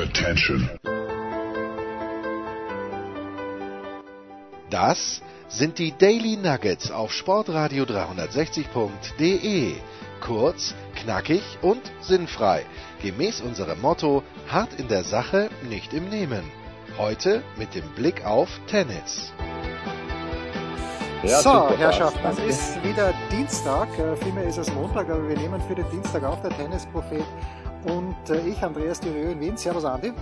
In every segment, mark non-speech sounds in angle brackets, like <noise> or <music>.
Attention. Das sind die Daily Nuggets auf Sportradio 360.de. Kurz, knackig und sinnfrei. Gemäß unserem Motto: hart in der Sache, nicht im Nehmen. Heute mit dem Blick auf Tennis. Ja, so, Herrschaften, es ist wieder Dienstag, äh, vielmehr ist es Montag, aber wir nehmen für den Dienstag auf der Tennisprophet und äh, ich, Andreas Dürö in Wien. Servus, Andi.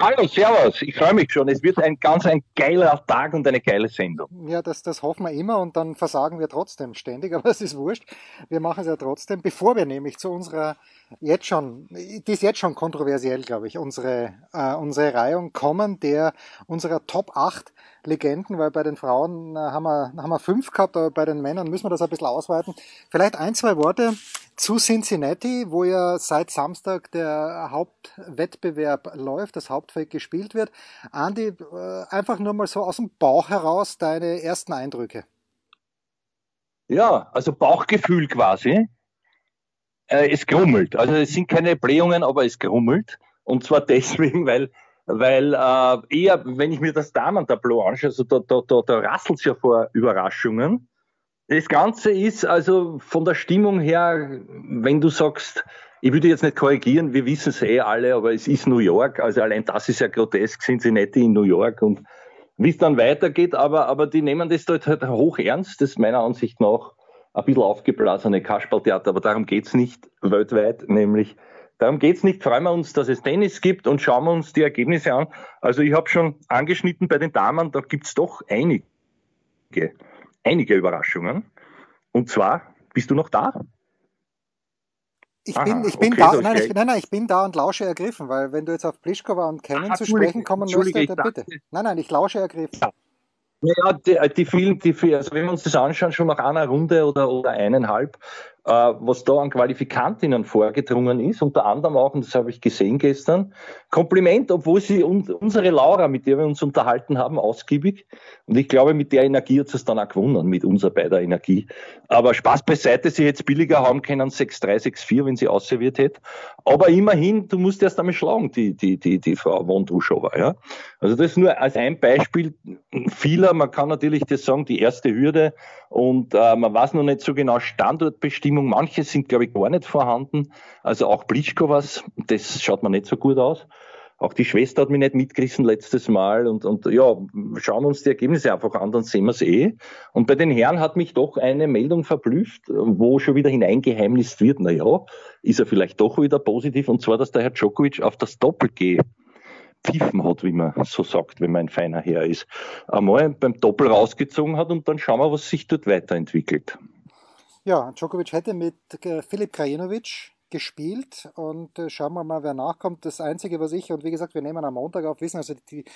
Hallo, Servus, ich freue mich schon. Es wird ein ganz ein geiler Tag und eine geile Sendung. Ja, das, das hoffen wir immer und dann versagen wir trotzdem ständig, <laughs> aber es ist wurscht. Wir machen es ja trotzdem, bevor wir nämlich zu unserer jetzt schon, die ist jetzt schon kontroversiell, glaube ich, unsere, äh, unsere Reihung kommen, der unserer Top 8 Legenden, weil bei den Frauen äh, haben, wir, haben wir fünf gehabt, aber bei den Männern müssen wir das ein bisschen ausweiten. Vielleicht ein, zwei Worte zu Cincinnati, wo ja seit Samstag der Hauptwettbewerb läuft, das Hauptfeld gespielt wird. Andi, äh, einfach nur mal so aus dem Bauch heraus deine ersten Eindrücke. Ja, also Bauchgefühl quasi. Äh, es grummelt. Also es sind keine Blähungen, aber es grummelt. Und zwar <laughs> deswegen, weil, weil äh, eher, wenn ich mir das Damen-Tableau anschaue, also da, da, da, da rasselt es ja vor Überraschungen. Das Ganze ist also von der Stimmung her, wenn du sagst, ich würde jetzt nicht korrigieren, wir wissen es eh alle, aber es ist New York, also allein das ist ja grotesk, sind sie nicht in New York. Und wie es dann weitergeht, aber, aber die nehmen das dort halt hoch ernst, das ist meiner Ansicht nach ein bisschen aufgeblasene Kasperltheater, aber darum geht's nicht weltweit, nämlich darum geht's nicht. Freuen wir uns, dass es Tennis gibt und schauen wir uns die Ergebnisse an. Also ich habe schon angeschnitten bei den Damen, da gibt's doch einige, einige Überraschungen. Und zwar, bist du noch da? Ich bin, Aha, ich bin okay, da, nein, ich, nein, nein, ich bin da und lausche ergriffen, weil wenn du jetzt auf Plischkova und Kennen zu sprechen kommen möchtest, dann bitte. Nein, nein, ich lausche ergriffen. Ja. Ja, die, die vielen, die, also wenn wir uns das anschauen, schon nach einer Runde oder, oder eineinhalb, was da an Qualifikantinnen vorgedrungen ist, unter anderem auch, und das habe ich gesehen gestern, Kompliment, obwohl sie un unsere Laura, mit der wir uns unterhalten haben, ausgiebig, und ich glaube, mit der Energie hat es dann auch gewonnen, mit unserer beider Energie. Aber Spaß beiseite, sie es billiger haben können, 6-3, 6-4, wenn sie ausserviert hätte. Aber immerhin, du musst erst einmal schlagen, die, die, die, die Frau Wondruschowa, ja. Also das ist nur als ein Beispiel vieler, man kann natürlich das sagen, die erste Hürde, und äh, man weiß noch nicht so genau Standortbestimmung, Stimmung. Manche sind, glaube ich, gar nicht vorhanden. Also auch Plitschkowas, das schaut mir nicht so gut aus. Auch die Schwester hat mich nicht mitgerissen letztes Mal. Und, und ja, schauen uns die Ergebnisse einfach an, dann sehen wir es eh. Und bei den Herren hat mich doch eine Meldung verblüfft, wo schon wieder hineingeheimnist wird, na ja, ist er vielleicht doch wieder positiv. Und zwar, dass der Herr Djokovic auf das Doppel-G pfiffen hat, wie man so sagt, wenn man ein feiner Herr ist, einmal beim Doppel rausgezogen hat und dann schauen wir, was sich dort weiterentwickelt. Ja, Djokovic hätte mit äh, Filip Krajinovic gespielt und äh, schauen wir mal, wer nachkommt. Das Einzige, was ich, und wie gesagt, wir nehmen am Montag auf, wissen also die,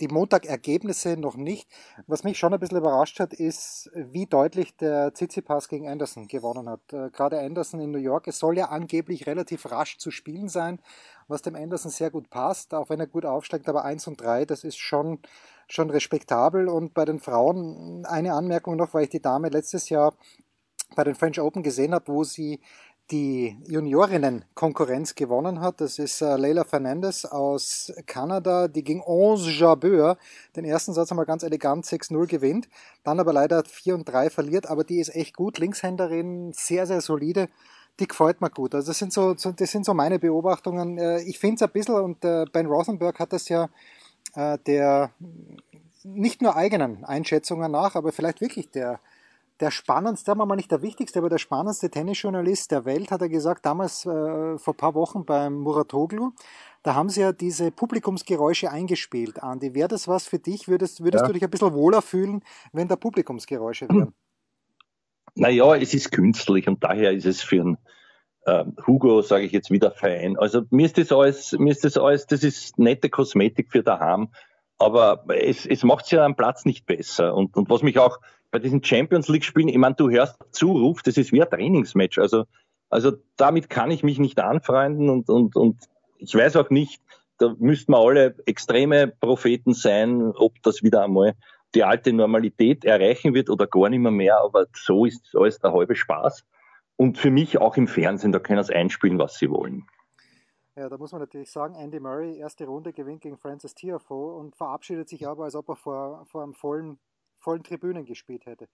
die Montag-Ergebnisse noch nicht. Was mich schon ein bisschen überrascht hat, ist, wie deutlich der Tsitsipas gegen Anderson gewonnen hat. Äh, gerade Anderson in New York, es soll ja angeblich relativ rasch zu spielen sein, was dem Anderson sehr gut passt, auch wenn er gut aufsteigt, aber 1 und 3, das ist schon, schon respektabel. Und bei den Frauen eine Anmerkung noch, weil ich die Dame letztes Jahr bei den French Open gesehen habe, wo sie die Juniorinnen-Konkurrenz gewonnen hat. Das ist äh, Leila Fernandez aus Kanada, die gegen Onze Jabeur den ersten Satz einmal ganz elegant 6-0 gewinnt, dann aber leider 4 und 3 verliert, aber die ist echt gut, Linkshänderin, sehr, sehr solide. Die gefällt mir gut. Also das sind so, das sind so meine Beobachtungen. Äh, ich finde es ein bisschen, und äh, Ben Rothenberg hat das ja der nicht nur eigenen Einschätzungen nach, aber vielleicht wirklich der der spannendste, mal nicht der wichtigste, aber der spannendste Tennisjournalist der Welt, hat er gesagt, damals äh, vor paar Wochen beim Muratoglu. Da haben sie ja diese Publikumsgeräusche eingespielt, Andi. Wäre das was für dich? Würdest, würdest ja. du dich ein bisschen wohler fühlen, wenn da Publikumsgeräusche wären? Naja, es ist künstlich und daher ist es für einen äh, Hugo, sage ich jetzt wieder, fein. Also mir ist das alles, mir ist das alles, das ist nette Kosmetik für daheim, aber es, es macht ja am Platz nicht besser. Und, und was mich auch bei diesen Champions League Spielen, ich meine, du hörst Zuruf, das ist wie ein Trainingsmatch. Also, also damit kann ich mich nicht anfreunden und, und, und ich weiß auch nicht, da müssten wir alle extreme Propheten sein, ob das wieder einmal die alte Normalität erreichen wird oder gar nicht mehr mehr, aber so ist alles der halbe Spaß. Und für mich auch im Fernsehen, da können sie einspielen, was sie wollen. Ja, da muss man natürlich sagen, Andy Murray, erste Runde gewinnt gegen Francis Tiafoe und verabschiedet sich aber, als ob er vor, vor einem vollen, vollen Tribünen gespielt hätte.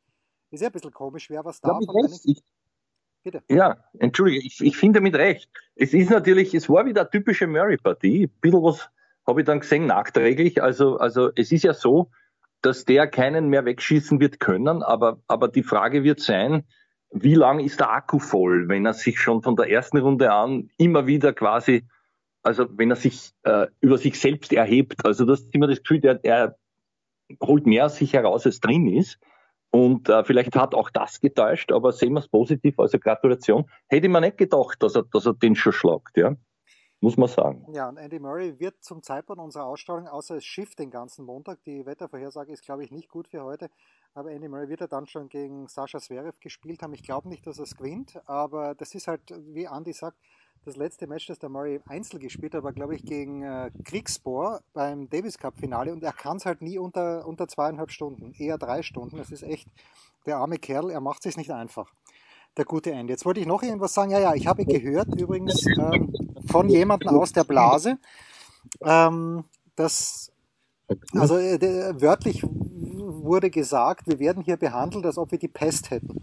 Ist ja ein bisschen komisch, wer was da ja, ich, Bitte. Ja, entschuldige, ich, ich finde mit recht. Es ist natürlich, es war wieder eine typische Murray-Partie. Ein bisschen was habe ich dann gesehen, nachträglich. Also, also es ist ja so, dass der keinen mehr wegschießen wird können, aber, aber die Frage wird sein, wie lang ist der Akku voll, wenn er sich schon von der ersten Runde an immer wieder quasi, also wenn er sich äh, über sich selbst erhebt. Also das ist immer das Gefühl, der, er holt mehr aus sich heraus, als drin ist. Und äh, vielleicht hat auch das getäuscht, aber sehen wir es positiv, also Gratulation. Hätte mir nicht gedacht, dass er, dass er den schon schlagt, ja. Muss man sagen. Ja, und Andy Murray wird zum Zeitpunkt unserer Ausstrahlung, außer es schifft den ganzen Montag, die Wettervorhersage ist, glaube ich, nicht gut für heute, aber Andy Murray wird er dann schon gegen Sascha Zverev gespielt haben. Ich glaube nicht, dass er es gewinnt, aber das ist halt, wie Andy sagt, das letzte Match, das der Murray einzeln gespielt hat, war, glaube ich, gegen äh, Kriegsbohr beim Davis Cup Finale und er kann es halt nie unter, unter zweieinhalb Stunden, eher drei Stunden. Das ist echt der arme Kerl, er macht es nicht einfach. Der gute Ende. Jetzt wollte ich noch irgendwas sagen. Ja, ja, ich habe gehört übrigens ähm, von jemandem aus der Blase, ähm, dass, also äh, wörtlich wurde gesagt, wir werden hier behandelt, als ob wir die Pest hätten.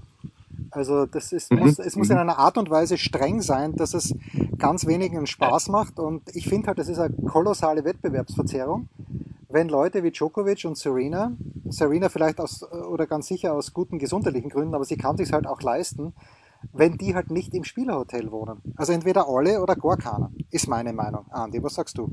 Also das ist, mhm. muss, es muss in mhm. einer Art und Weise streng sein, dass es ganz wenigen Spaß macht. Und ich finde halt, das ist eine kolossale Wettbewerbsverzerrung, wenn Leute wie Djokovic und Serena, Serena vielleicht aus oder ganz sicher aus guten gesundheitlichen Gründen, aber sie kann sich halt auch leisten, wenn die halt nicht im Spielerhotel wohnen. Also entweder alle oder gar keiner, ist meine Meinung. Andi, was sagst du?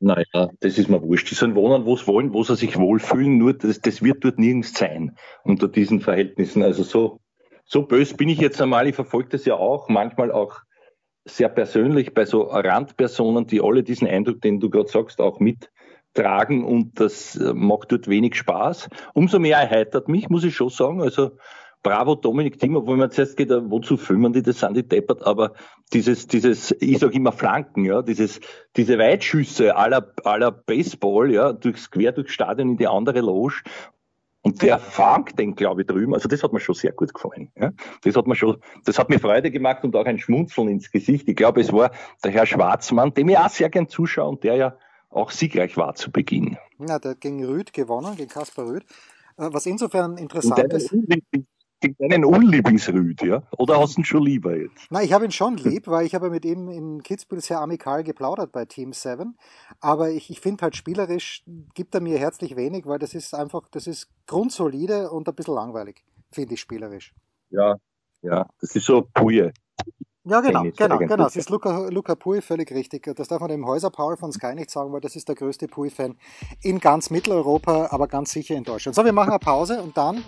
Naja, das ist mir wurscht. Die sollen wohnen, wo sie wollen, wo sie sich wohlfühlen, nur das, das wird dort nirgends sein unter diesen Verhältnissen. Also so, so böse bin ich jetzt einmal. Ich verfolge das ja auch, manchmal auch sehr persönlich bei so Randpersonen, die alle diesen Eindruck, den du gerade sagst, auch mittragen und das äh, macht dort wenig Spaß. Umso mehr erheitert mich, muss ich schon sagen. Also bravo Dominik Thiem, obwohl man zuerst geht, wozu filmen die, das sind die deppert, aber dieses, dieses, ich sage immer Flanken, ja, dieses, diese Weitschüsse aller, aller Baseball, ja, durchs, quer durchs Stadion in die andere Loge und der fangt den, glaube ich, drüben. Also das hat mir schon sehr gut gefallen. Ja. Das hat mir schon, das hat mir Freude gemacht und auch ein Schmunzeln ins Gesicht. Ich glaube, es war der Herr Schwarzmann, dem ich auch sehr gern zuschaue und der ja auch siegreich war zu Beginn. Ja, der hat gegen Rüd gewonnen, gegen Kaspar Rüd. Äh, was insofern interessant ist deinen Unlieblingsrüd, ja? Oder hast du ihn schon lieber jetzt? Nein, ich habe ihn schon lieb, weil ich habe mit ihm in Kitzbühel sehr amikal geplaudert bei Team 7. Aber ich, ich finde halt spielerisch gibt er mir herzlich wenig, weil das ist einfach, das ist grundsolide und ein bisschen langweilig, finde ich spielerisch. Ja, ja, das ist so Puje. Ja, genau, genau, genau. Das ist Luca, Luca Pui völlig richtig. Das darf man dem Häuser Paul von Sky nicht sagen, weil das ist der größte Pui-Fan in ganz Mitteleuropa, aber ganz sicher in Deutschland. So, wir machen eine Pause und dann.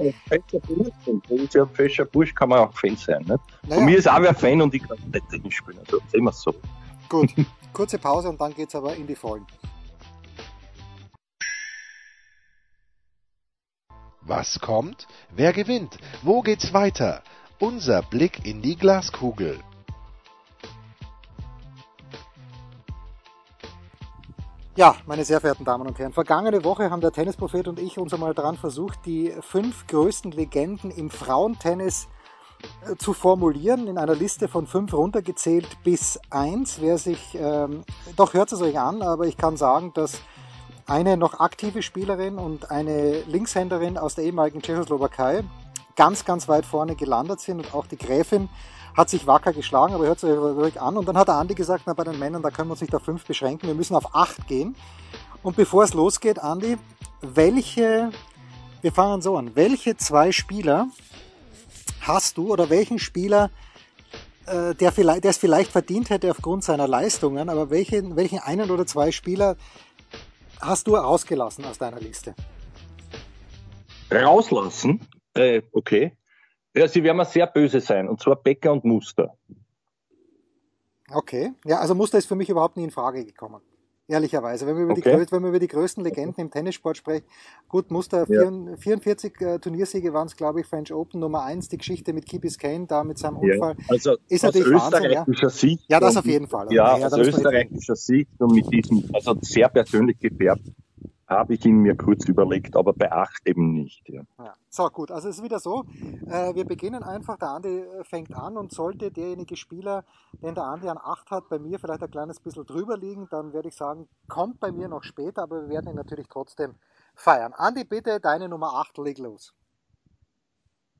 Ja, Fescher Bursch kann man auch Fan sein. Nicht? Naja. Von mir ist auch wer Fan und ich kann nicht drin spielen. Also sehen wir es so. Gut, <laughs> kurze Pause und dann geht es aber in die Folgen. Was kommt? Wer gewinnt? Wo geht's weiter? Unser Blick in die Glaskugel. Ja, meine sehr verehrten Damen und Herren, vergangene Woche haben der Tennisprophet und ich uns einmal daran versucht, die fünf größten Legenden im Frauentennis äh, zu formulieren, in einer Liste von fünf runtergezählt bis eins. Wer sich, ähm, doch hört es euch an, aber ich kann sagen, dass eine noch aktive Spielerin und eine Linkshänderin aus der ehemaligen Tschechoslowakei ganz, ganz weit vorne gelandet sind und auch die Gräfin hat sich wacker geschlagen, aber hört sich ruhig an. Und dann hat der Andi gesagt, na, bei den Männern, da können wir uns nicht auf fünf beschränken, wir müssen auf acht gehen. Und bevor es losgeht, Andi, welche, wir fangen so an, welche zwei Spieler hast du oder welchen Spieler, äh, der, vielleicht, der es vielleicht verdient hätte aufgrund seiner Leistungen, aber welchen, welchen einen oder zwei Spieler hast du ausgelassen aus deiner Liste? Rauslassen? Äh, okay. Ja, sie werden mir sehr böse sein, und zwar Becker und Muster. Okay, ja, also Muster ist für mich überhaupt nie in Frage gekommen. Ehrlicherweise, wenn wir über, okay. die, wenn wir über die größten Legenden im Tennissport sprechen, gut, Muster, ja. 44 äh, Turniersiege waren es, glaube ich, French Open Nummer 1, die Geschichte mit Kipis Kane da mit seinem Unfall. Ja, also ist natürlich österreichischer Wahnsinn, ja. Sieg. Ja, das auf jeden Fall. Ja, ja aus österreichischer Sicht und mit diesem, also sehr persönlich gefärbt, habe ich ihn mir kurz überlegt, aber bei 8 eben nicht. Ja. ja. So, gut, also es ist wieder so, äh, wir beginnen einfach, der Andi äh, fängt an und sollte derjenige Spieler, den der Andi an 8 hat, bei mir vielleicht ein kleines bisschen drüber liegen, dann werde ich sagen, kommt bei mir noch später, aber wir werden ihn natürlich trotzdem feiern. Andi, bitte, deine Nummer 8, leg los.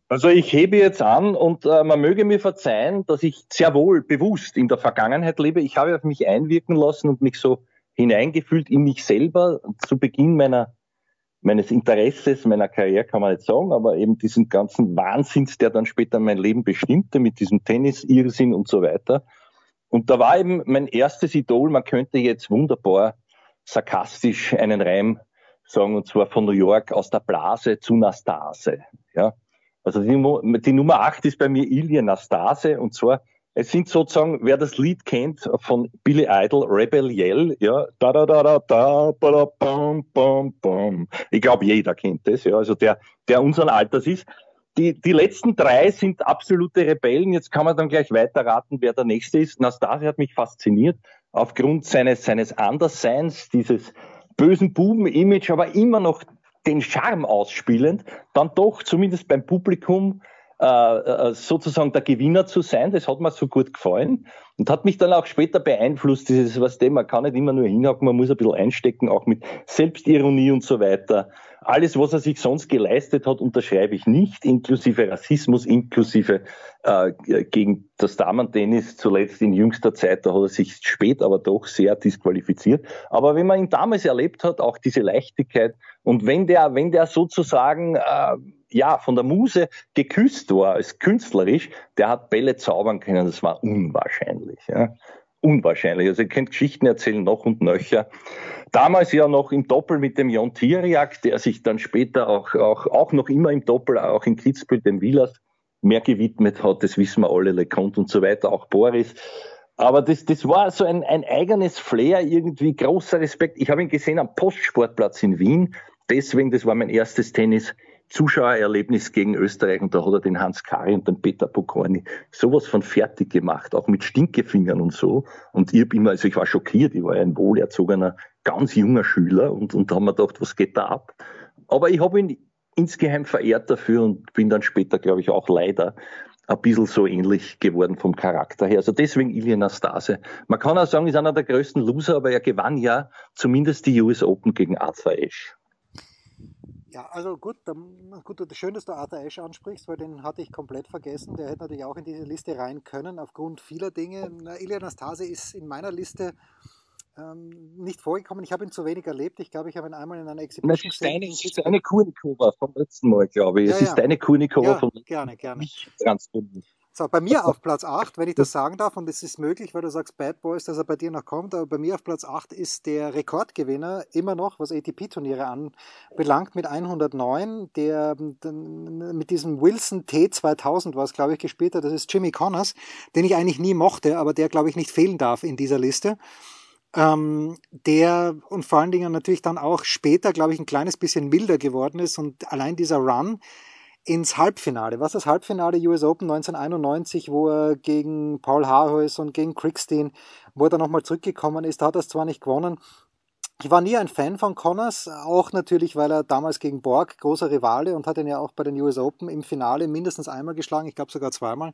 Also ich hebe jetzt an und äh, man möge mir verzeihen, dass ich sehr wohl bewusst in der Vergangenheit lebe. Ich habe auf mich einwirken lassen und mich so hineingefühlt in mich selber zu Beginn meiner, meines Interesses, meiner Karriere kann man nicht sagen, aber eben diesen ganzen Wahnsinns, der dann später mein Leben bestimmte mit diesem Tennis, Irrsinn und so weiter. Und da war eben mein erstes Idol, man könnte jetzt wunderbar sarkastisch einen Reim sagen, und zwar von New York aus der Blase zu Nastase. Ja, also die, die Nummer 8 ist bei mir Ilya Nastase und zwar es sind sozusagen, wer das Lied kennt von Billy Idol, Rebel Yell, ja, da da da da da, ba, da, bam, bam, bam. Ich glaube, jeder kennt das, ja, also der, der unseren Alters ist. Die, die letzten drei sind absolute Rebellen. Jetzt kann man dann gleich weiter raten, wer der nächste ist. Nastase hat mich fasziniert aufgrund seines, seines Andersseins, dieses bösen Buben-Image, aber immer noch den Charme ausspielend, dann doch zumindest beim Publikum äh, äh, sozusagen der Gewinner zu sein. Das hat mir so gut gefallen und hat mich dann auch später beeinflusst. Dieses, was dem, man kann nicht immer nur hinhaken, man muss ein bisschen einstecken, auch mit Selbstironie und so weiter. Alles, was er sich sonst geleistet hat, unterschreibe ich nicht, inklusive Rassismus, inklusive äh, gegen das Damen-Tennis zuletzt in jüngster Zeit, da hat er sich spät, aber doch sehr disqualifiziert. Aber wenn man ihn damals erlebt hat, auch diese Leichtigkeit und wenn der, wenn der sozusagen äh, ja, von der Muse geküsst war, als künstlerisch, der hat Bälle zaubern können, das war unwahrscheinlich. Ja. Unwahrscheinlich. Also ihr könnt Geschichten erzählen, noch und nöcher. Damals ja noch im Doppel mit dem Jon Tiriak, der sich dann später auch, auch, auch noch immer im Doppel, auch in Kitzbühel, dem Wielers, mehr gewidmet hat, das wissen wir alle, Leconte und so weiter, auch Boris. Aber das, das war so ein, ein eigenes Flair, irgendwie großer Respekt. Ich habe ihn gesehen am Postsportplatz in Wien. Deswegen, das war mein erstes Tennis. Zuschauererlebnis gegen Österreich und da hat er den Hans Kari und den Peter Pokorny sowas von fertig gemacht, auch mit Stinkefingern und so. Und ich immer, also ich war schockiert, ich war ein wohlerzogener, ganz junger Schüler und, und da haben wir gedacht, was geht da ab? Aber ich habe ihn insgeheim verehrt dafür und bin dann später, glaube ich, auch leider ein bisschen so ähnlich geworden vom Charakter her. Also deswegen Ilya Nastase. Man kann auch sagen, ist einer der größten Loser, aber er gewann ja zumindest die US Open gegen Arthur Ashe. Ja, also gut, gut, schön, dass du Arthur Ashe ansprichst, weil den hatte ich komplett vergessen. Der hätte natürlich auch in diese Liste rein können, aufgrund vieler Dinge. Ilya Nastase ist in meiner Liste ähm, nicht vorgekommen. Ich habe ihn zu wenig erlebt. Ich glaube, ich habe ihn einmal in einer Exhibition gesehen. Es ist eine Kurnikova vom letzten Mal, glaube ich. Ja, es ja. ist eine Kurnikova ja, vom gerne, gerne. Transponiert. So, bei mir auf Platz 8, wenn ich das sagen darf, und es ist möglich, weil du sagst Bad Boys, dass er bei dir noch kommt, aber bei mir auf Platz 8 ist der Rekordgewinner immer noch, was ATP-Turniere anbelangt, mit 109, der mit diesem Wilson T2000, was glaube ich gespielt hat, das ist Jimmy Connors, den ich eigentlich nie mochte, aber der glaube ich nicht fehlen darf in dieser Liste. Ähm, der und vor allen Dingen natürlich dann auch später, glaube ich, ein kleines bisschen milder geworden ist und allein dieser Run, ins Halbfinale. Was das Halbfinale US Open 1991, wo er gegen Paul Harhuis und gegen Crickstein, wo er dann nochmal zurückgekommen ist, da hat er es zwar nicht gewonnen. Ich war nie ein Fan von Connors, auch natürlich, weil er damals gegen Borg großer Rivale und hat ihn ja auch bei den US Open im Finale mindestens einmal geschlagen, ich glaube sogar zweimal.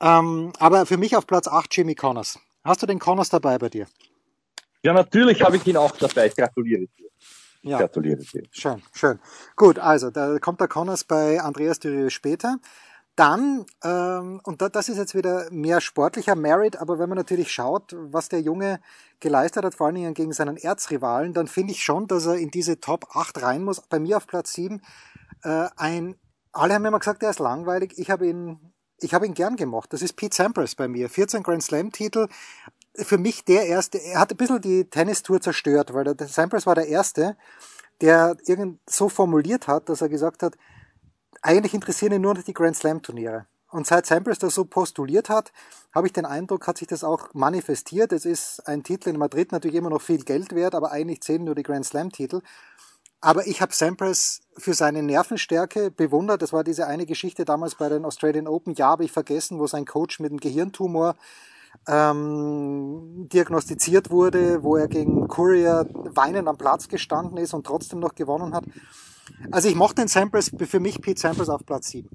Ähm, aber für mich auf Platz 8 Jimmy Connors. Hast du den Connors dabei bei dir? Ja, natürlich habe ich ihn auch dabei. Gratuliere dir. Ja. Gratuliere dir. Schön, schön. Gut, also da kommt der Connors bei Andreas Dürieu später. Dann, ähm, und da, das ist jetzt wieder mehr sportlicher Merit, aber wenn man natürlich schaut, was der Junge geleistet hat, vor allen Dingen gegen seinen Erzrivalen, dann finde ich schon, dass er in diese Top 8 rein muss. Bei mir auf Platz 7 äh, ein, alle haben immer gesagt, er ist langweilig. Ich habe ihn, ich habe ihn gern gemacht. Das ist Pete Sampras bei mir. 14 Grand Slam Titel, für mich der erste, er hat ein bisschen die Tennistour zerstört, weil der Sampras war der erste, der irgend so formuliert hat, dass er gesagt hat, eigentlich interessieren ihn nur noch die Grand Slam Turniere. Und seit Sampras das so postuliert hat, habe ich den Eindruck, hat sich das auch manifestiert. Es ist ein Titel in Madrid natürlich immer noch viel Geld wert, aber eigentlich zählen nur die Grand Slam Titel. Aber ich habe Sampras für seine Nervenstärke bewundert. Das war diese eine Geschichte damals bei den Australian Open. Ja, habe ich vergessen, wo sein Coach mit einem Gehirntumor ähm, diagnostiziert wurde, wo er gegen Courier weinend am Platz gestanden ist und trotzdem noch gewonnen hat. Also ich mochte den Samples, für mich Pete Samples auf Platz 7.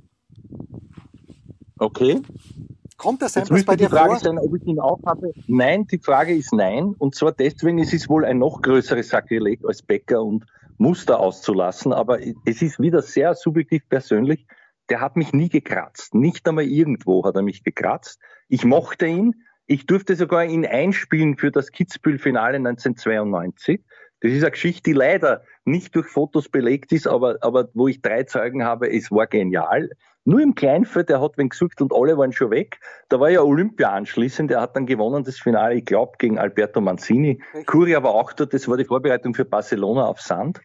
Okay. Kommt der Samples bei dir die Frage vor? Sein, ob ich ihn auch hatte. Nein, die Frage ist nein. Und zwar deswegen, es ist wohl ein noch größeres Sakrileg als Becker und Muster auszulassen. Aber es ist wieder sehr subjektiv persönlich. Der hat mich nie gekratzt. Nicht einmal irgendwo hat er mich gekratzt. Ich mochte ihn. Ich durfte sogar ihn einspielen für das Kitzbühel-Finale 1992. Das ist eine Geschichte, die leider nicht durch Fotos belegt ist, aber, aber wo ich drei Zeugen habe, es war genial. Nur im Kleinfeld, der hat wen gesucht und alle waren schon weg. Da war ja Olympia anschließend, der hat dann gewonnen das Finale, ich glaube, gegen Alberto Mancini. Curia war auch dort, das war die Vorbereitung für Barcelona auf Sand.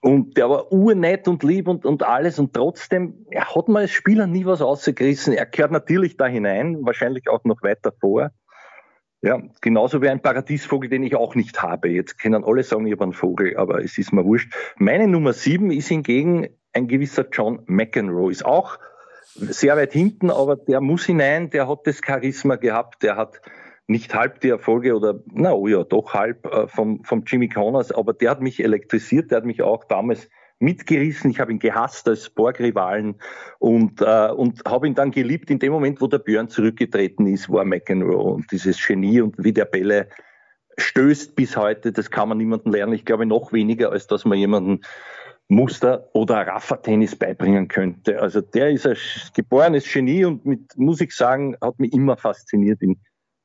Und der war urnett und lieb und, und alles und trotzdem, er hat mal als Spieler nie was ausgerissen. Er gehört natürlich da hinein, wahrscheinlich auch noch weiter vor. Ja, genauso wie ein Paradiesvogel, den ich auch nicht habe. Jetzt können alle sagen, ich habe einen Vogel, aber es ist mir wurscht. Meine Nummer sieben ist hingegen ein gewisser John McEnroe. Ist auch sehr weit hinten, aber der muss hinein, der hat das Charisma gehabt, der hat nicht halb die Erfolge oder, na oh ja, doch halb äh, vom, vom Jimmy Connors, aber der hat mich elektrisiert, der hat mich auch damals mitgerissen. Ich habe ihn gehasst als Borg-Rivalen und, äh, und habe ihn dann geliebt. In dem Moment, wo der Björn zurückgetreten ist, war McEnroe und dieses Genie und wie der Bälle stößt bis heute, das kann man niemandem lernen. Ich glaube noch weniger, als dass man jemanden Muster oder Rafa-Tennis beibringen könnte. Also der ist ein geborenes Genie und mit, muss ich sagen, hat mich immer fasziniert in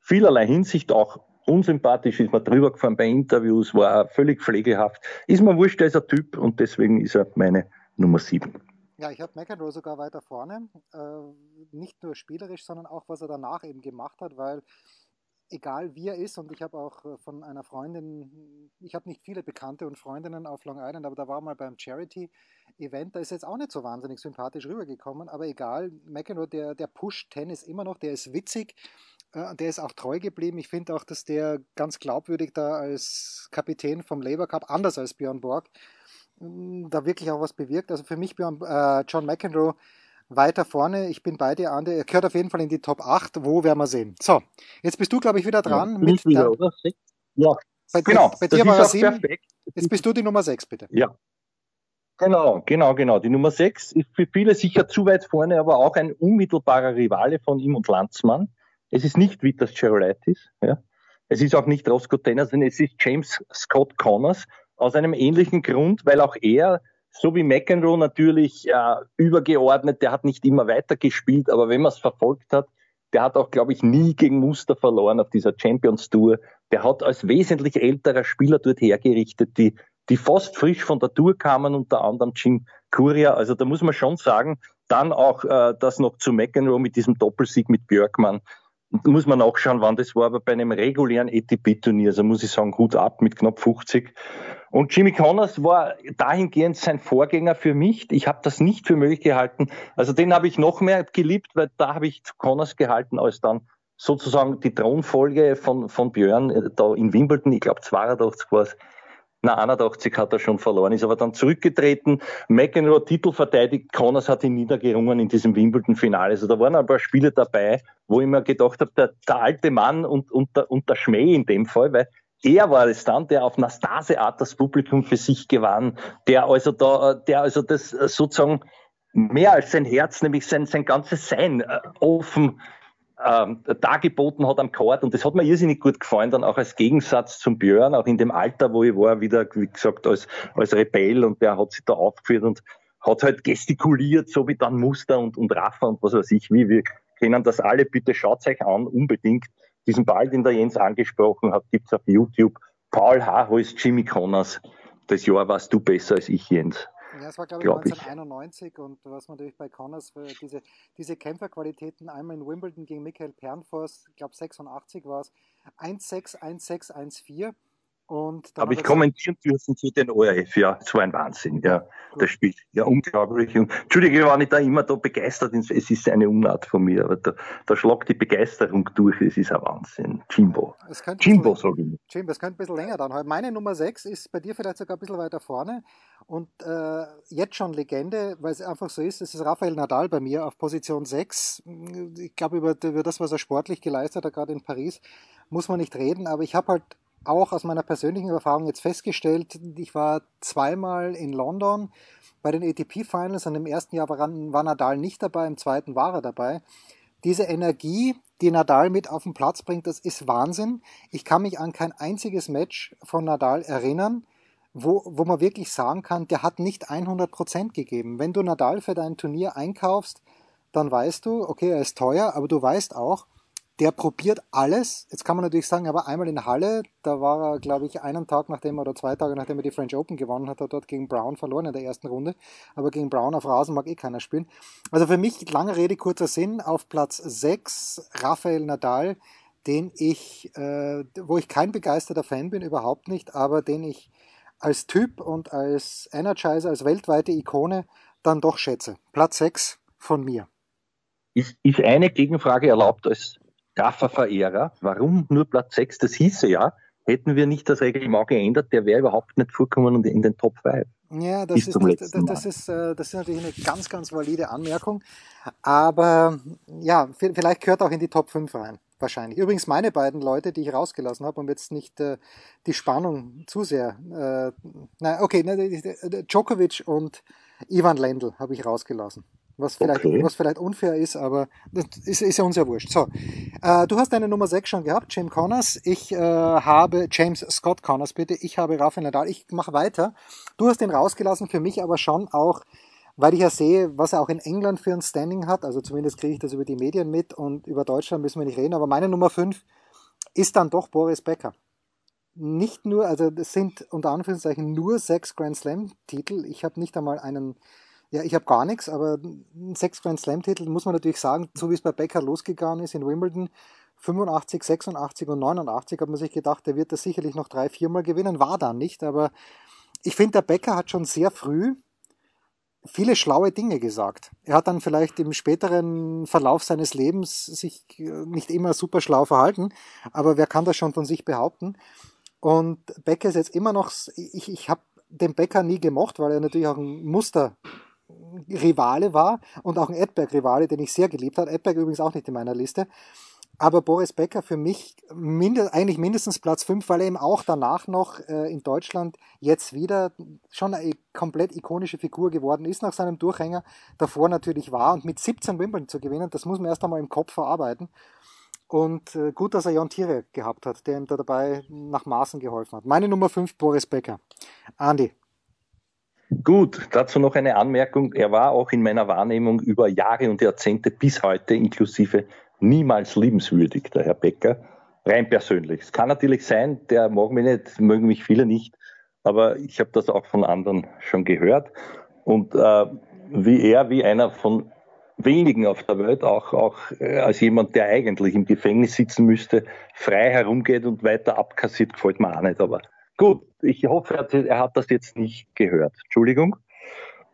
vielerlei Hinsicht, auch unsympathisch, ist man drüber gefahren bei Interviews, war völlig pflegehaft. Ist mir wurscht, der ist ein Typ und deswegen ist er meine Nummer sieben. Ja, ich habe McEnroe sogar weiter vorne. Äh, nicht nur spielerisch, sondern auch, was er danach eben gemacht hat, weil egal wie er ist, und ich habe auch äh, von einer Freundin, ich habe nicht viele Bekannte und Freundinnen auf Long Island, aber da war mal beim Charity-Event, da ist jetzt auch nicht so wahnsinnig sympathisch rübergekommen, aber egal, McEnroe, der, der pusht Tennis immer noch, der ist witzig, äh, der ist auch treu geblieben. Ich finde auch, dass der ganz glaubwürdig da als Kapitän vom Labour Cup, anders als Björn Borg, mm, da wirklich auch was bewirkt. Also für mich Björn, äh, John McEnroe weiter vorne. Ich bin bei dir, Ande. Er gehört auf jeden Fall in die Top 8. Wo werden wir sehen? So, jetzt bist du, glaube ich, wieder dran. Ja, mit wieder, oder? Ja, bei, genau. Bei, bei dir war er 7. Perfekt. Jetzt bist du die Nummer 6, bitte. Ja. Genau, genau, genau. Die Nummer 6 ist für viele sicher zu weit vorne, aber auch ein unmittelbarer Rivale von ihm und Landsmann. Es ist nicht Vitas Gerolaitis, ja. Es ist auch nicht Roscoe Tennyson, es ist James Scott Connors aus einem ähnlichen Grund, weil auch er, so wie McEnroe natürlich äh, übergeordnet, der hat nicht immer weitergespielt, aber wenn man es verfolgt hat, der hat auch, glaube ich, nie gegen Muster verloren auf dieser Champions Tour. Der hat als wesentlich älterer Spieler dort hergerichtet, die, die fast frisch von der Tour kamen, unter anderem Jim Curia. Also da muss man schon sagen, dann auch äh, das noch zu McEnroe mit diesem Doppelsieg mit Björkmann muss man nachschauen, wann das war, aber bei einem regulären ATP-Turnier, also muss ich sagen, Hut ab mit knapp 50. Und Jimmy Connors war dahingehend sein Vorgänger für mich. Ich habe das nicht für möglich gehalten. Also den habe ich noch mehr geliebt, weil da habe ich Connors gehalten als dann sozusagen die Thronfolge von, von Björn äh, da in Wimbledon. Ich glaube 82 war es na, 81 hat er schon verloren, ist aber dann zurückgetreten. McEnroe Titel verteidigt, Connors hat ihn niedergerungen in diesem Wimbledon-Finale. Also da waren ein paar Spiele dabei, wo ich mir gedacht habe, der, der alte Mann und, und, der, und der Schmäh in dem Fall, weil er war es dann, der auf Nastase-Art das Publikum für sich gewann, der also da, der also das sozusagen mehr als sein Herz, nämlich sein, sein ganzes Sein äh, offen ähm, dargeboten hat am Court und das hat mir irrsinnig gut gefallen, dann auch als Gegensatz zum Björn, auch in dem Alter, wo ich war, wieder, wie gesagt, als, als Rebell und der hat sich da aufgeführt und hat halt gestikuliert, so wie dann Muster und, und Rafa und was weiß ich, wie wir kennen das alle, bitte schaut euch an, unbedingt. Diesen Ball, den der Jens angesprochen hat, gibt's auf YouTube. Paul Haarholz, Jimmy Connors. Das Jahr warst du besser als ich, Jens. Ja, es war, glaube ich, glaub 1991 ich. und was man natürlich bei Connors, diese, diese Kämpferqualitäten, einmal in Wimbledon gegen Michael Pernfors, ich glaube 86 war es, 1-6, 1-6, 1-4 Habe ich kommentieren dürfen für den ORF, ja, es war ein Wahnsinn, ja, Gut. das Spiel, ja, unglaublich. Entschuldige, ich war nicht da immer da begeistert, es ist eine Unart von mir, aber da, da schlagt die Begeisterung durch, es ist ein Wahnsinn. Jimbo. Jimbo, sag ich. Jimbo, es könnte ein bisschen länger dauern. Meine Nummer 6 ist bei dir vielleicht sogar ein bisschen weiter vorne und äh, jetzt schon Legende, weil es einfach so ist, es ist Rafael Nadal bei mir auf Position 6. Ich glaube, über, über das, was er sportlich geleistet hat, gerade in Paris, muss man nicht reden, aber ich habe halt auch aus meiner persönlichen Erfahrung jetzt festgestellt, ich war zweimal in London bei den ATP Finals und im ersten Jahr war, Nadal nicht dabei, im zweiten war er dabei. Diese Energie, die Nadal mit auf den Platz bringt, das ist Wahnsinn. Ich kann mich an kein einziges Match von Nadal erinnern, wo, wo man wirklich sagen kann, der hat nicht 100 Prozent gegeben. Wenn du Nadal für dein Turnier einkaufst, dann weißt du, okay, er ist teuer, aber du weißt auch, der probiert alles. Jetzt kann man natürlich sagen, aber einmal in Halle, da war er, glaube ich, einen Tag nachdem oder zwei Tage nachdem er die French Open gewonnen hat, hat er dort gegen Brown verloren in der ersten Runde. Aber gegen Brown auf Rasen mag eh keiner spielen. Also für mich, lange Rede, kurzer Sinn, auf Platz 6 Rafael Nadal, den ich, äh, wo ich kein begeisterter Fan bin, überhaupt nicht, aber den ich als Typ und als Energizer, als weltweite Ikone dann doch schätze. Platz 6 von mir. Ist, ist eine Gegenfrage erlaubt als Rafa-Verehrer. Warum nur Platz 6? Das hieße ja, hätten wir nicht das Reglement geändert, der wäre überhaupt nicht vorkommen in den Top 5. Ja, das ist, das, das, ist, äh, das ist natürlich eine ganz, ganz valide Anmerkung. Aber ja, vielleicht gehört auch in die Top 5 rein. Wahrscheinlich. Übrigens meine beiden Leute, die ich rausgelassen habe, um jetzt nicht äh, die Spannung zu sehr. Äh, na, okay, ne, Djokovic und Ivan Lendl habe ich rausgelassen. Was vielleicht, okay. was vielleicht unfair ist, aber das ist, ist ja uns ja wurscht. So, äh, du hast deine Nummer 6 schon gehabt, James Connors. Ich äh, habe James Scott Connors, bitte. Ich habe Rafael Nadal. Ich mache weiter. Du hast den rausgelassen, für mich aber schon auch, weil ich ja sehe, was er auch in England für ein Standing hat. Also zumindest kriege ich das über die Medien mit und über Deutschland müssen wir nicht reden. Aber meine Nummer 5 ist dann doch Boris Becker. Nicht nur, also das sind unter Anführungszeichen nur sechs Grand Slam Titel. Ich habe nicht einmal einen ja, ich habe gar nichts, aber sechs Grand Slam-Titel muss man natürlich sagen, so wie es bei Becker losgegangen ist in Wimbledon, 85, 86 und 89, hat man sich gedacht, der wird das sicherlich noch drei, viermal gewinnen, war dann nicht, aber ich finde, der Becker hat schon sehr früh viele schlaue Dinge gesagt. Er hat dann vielleicht im späteren Verlauf seines Lebens sich nicht immer super schlau verhalten, aber wer kann das schon von sich behaupten? Und Becker ist jetzt immer noch, ich, ich habe den Becker nie gemocht, weil er natürlich auch ein Muster Rivale war und auch ein Edberg-Rivale, den ich sehr geliebt habe. Edberg übrigens auch nicht in meiner Liste. Aber Boris Becker für mich mind eigentlich mindestens Platz 5, weil er eben auch danach noch äh, in Deutschland jetzt wieder schon eine komplett ikonische Figur geworden ist nach seinem Durchhänger, davor natürlich war. Und mit 17 Wimbledon zu gewinnen, das muss man erst einmal im Kopf verarbeiten. Und äh, gut, dass er Jon Thiere gehabt hat, der ihm da dabei nach Maßen geholfen hat. Meine Nummer 5, Boris Becker. Andi. Gut, dazu noch eine Anmerkung. Er war auch in meiner Wahrnehmung über Jahre und Jahrzehnte bis heute inklusive niemals liebenswürdig, der Herr Becker. Rein persönlich. Es kann natürlich sein, der mag mich nicht, mögen mich viele nicht, aber ich habe das auch von anderen schon gehört. Und äh, wie er, wie einer von wenigen auf der Welt, auch, auch äh, als jemand, der eigentlich im Gefängnis sitzen müsste, frei herumgeht und weiter abkassiert, gefällt mir auch nicht. Aber Gut, ich hoffe, er hat das jetzt nicht gehört. Entschuldigung.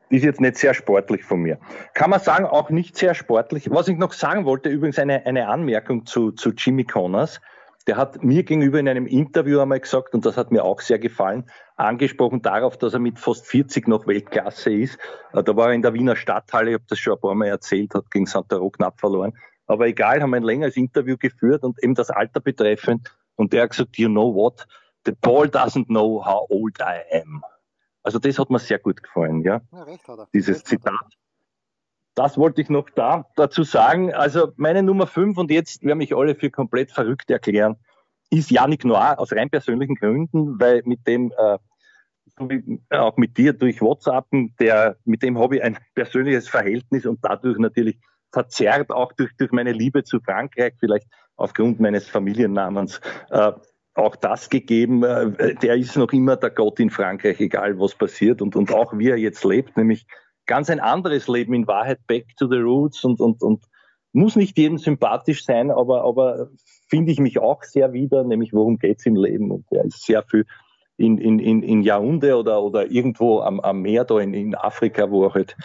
Ist jetzt nicht sehr sportlich von mir. Kann man sagen, auch nicht sehr sportlich. Was ich noch sagen wollte, übrigens eine, eine Anmerkung zu, zu Jimmy Connors. Der hat mir gegenüber in einem Interview einmal gesagt, und das hat mir auch sehr gefallen, angesprochen darauf, dass er mit fast 40 noch Weltklasse ist. Äh, da war er in der Wiener Stadthalle, ich habe das schon ein paar Mal erzählt, hat gegen Santaro knapp verloren. Aber egal, haben ein längeres Interview geführt und eben das Alter betreffend. Und der hat gesagt, you know what? The ball doesn't know how old I am. Also das hat mir sehr gut gefallen, ja. ja recht hat er. Dieses recht Zitat. Das wollte ich noch da dazu sagen. Also meine Nummer 5 und jetzt werden mich alle für komplett verrückt erklären, ist Yannick Noir aus rein persönlichen Gründen, weil mit dem äh, wie auch mit dir durch WhatsApp, der, mit dem habe ich ein persönliches Verhältnis und dadurch natürlich verzerrt auch durch, durch meine Liebe zu Frankreich, vielleicht aufgrund meines Familiennamens, äh, auch das gegeben. Äh, der ist noch immer der Gott in Frankreich, egal was passiert und, und auch wie er jetzt lebt, nämlich ganz ein anderes Leben in Wahrheit, back to the roots und, und, und muss nicht jedem sympathisch sein, aber, aber finde ich mich auch sehr wieder, nämlich worum geht's im Leben und er ist sehr viel in, in, in, in Yaoundé oder, oder irgendwo am, am Meer da in, in Afrika, wo er halt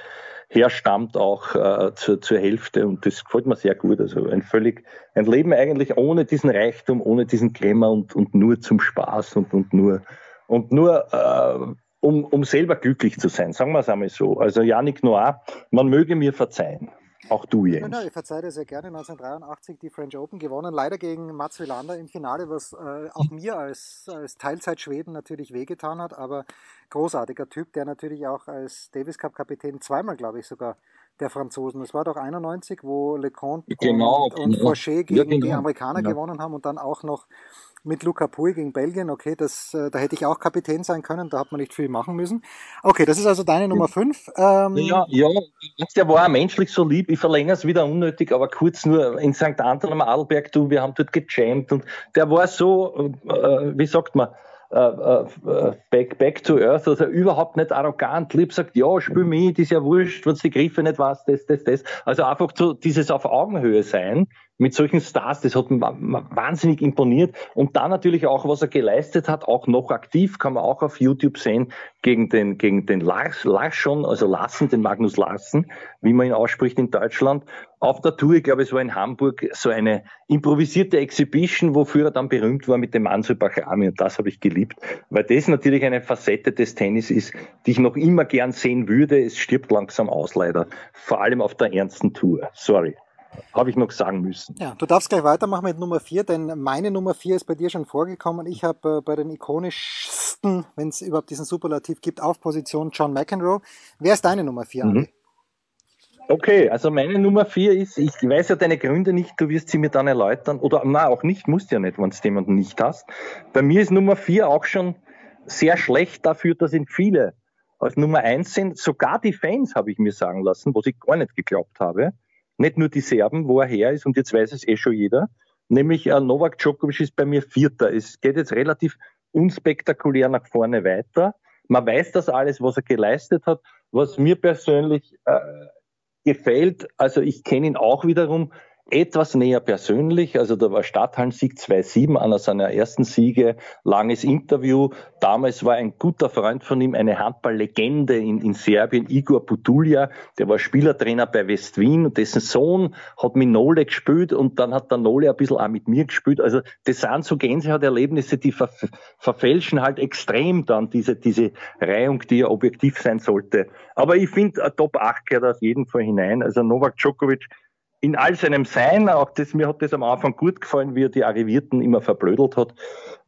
herstammt, auch äh, zur, zur Hälfte. Und das gefällt mir sehr gut. Also ein völlig, ein Leben eigentlich ohne diesen Reichtum, ohne diesen Glamour und, und nur zum Spaß und, und nur, und nur äh, um, um selber glücklich zu sein, sagen wir es einmal so. Also Yannick Noir, man möge mir verzeihen. Auch du, Jens. Nein, ich verzeihe dir sehr gerne. 1983 die French Open gewonnen, leider gegen Mats Wilander im Finale, was äh, auch mir als, als Teilzeit-Schweden natürlich wehgetan hat, aber großartiger Typ, der natürlich auch als Davis Cup-Kapitän zweimal, glaube ich, sogar der Franzosen. Das war doch 91, wo Leconte genau, und, und genau. Fauché gegen ja, genau. die Amerikaner ja. gewonnen haben und dann auch noch mit Luca Pui gegen Belgien, okay, das, äh, da hätte ich auch Kapitän sein können, da hat man nicht viel machen müssen. Okay, das ist also deine Nummer 5. Ähm, ja, ja, der war auch menschlich so lieb, ich verlängere es wieder unnötig, aber kurz nur in St. Anton am Adelberg, du, wir haben dort gejammt und der war so, äh, wie sagt man, äh, äh, back, back to earth, also überhaupt nicht arrogant, lieb sagt, ja, spiel mich, das ist ja wurscht, wenn du die Griffe nicht weißt, das, das, das. Also einfach so dieses auf Augenhöhe sein, mit solchen Stars, das hat wahnsinnig imponiert. Und dann natürlich auch, was er geleistet hat, auch noch aktiv, kann man auch auf YouTube sehen, gegen den, gegen den Lars, Larsson, also Larsen, den Magnus Larsen, wie man ihn ausspricht in Deutschland. Auf der Tour, ich glaube, es war in Hamburg so eine improvisierte Exhibition, wofür er dann berühmt war mit dem Ansel Bachrami. Und das habe ich geliebt, weil das natürlich eine Facette des Tennis ist, die ich noch immer gern sehen würde. Es stirbt langsam aus, leider. Vor allem auf der ernsten Tour. Sorry habe ich noch sagen müssen. Ja, du darfst gleich weitermachen mit Nummer 4, denn meine Nummer 4 ist bei dir schon vorgekommen. Ich habe äh, bei den ikonischsten, wenn es überhaupt diesen Superlativ gibt, auf Position John McEnroe. Wer ist deine Nummer 4, mhm. Okay, also meine Nummer 4 ist, ich weiß ja deine Gründe nicht, du wirst sie mir dann erläutern, oder na auch nicht, musst ja nicht, wenn du jemanden nicht hast. Bei mir ist Nummer 4 auch schon sehr schlecht dafür, dass ihn viele als Nummer 1 sind. Sogar die Fans habe ich mir sagen lassen, was ich gar nicht geglaubt habe nicht nur die Serben, wo er her ist, und jetzt weiß es eh schon jeder, nämlich äh, Novak Djokovic ist bei mir Vierter. Es geht jetzt relativ unspektakulär nach vorne weiter. Man weiß das alles, was er geleistet hat. Was mir persönlich äh, gefällt, also ich kenne ihn auch wiederum, etwas näher persönlich. Also da war Stadthallensieg 2-7, einer seiner ersten Siege, langes Interview. Damals war ein guter Freund von ihm, eine Handballlegende in, in Serbien, Igor Putulja, der war Spielertrainer bei West Wien und dessen Sohn hat mit Nole gespielt und dann hat der Nole ein bisschen auch mit mir gespielt. Also das sind so Gänsehaut-Erlebnisse, die ver verfälschen halt extrem dann diese, diese Reihung, die ja objektiv sein sollte. Aber ich finde, Top 8 gehört auf jeden Fall hinein. Also Novak Djokovic in all seinem Sein, auch das, mir hat das am Anfang gut gefallen, wie er die Arrivierten immer verblödelt hat,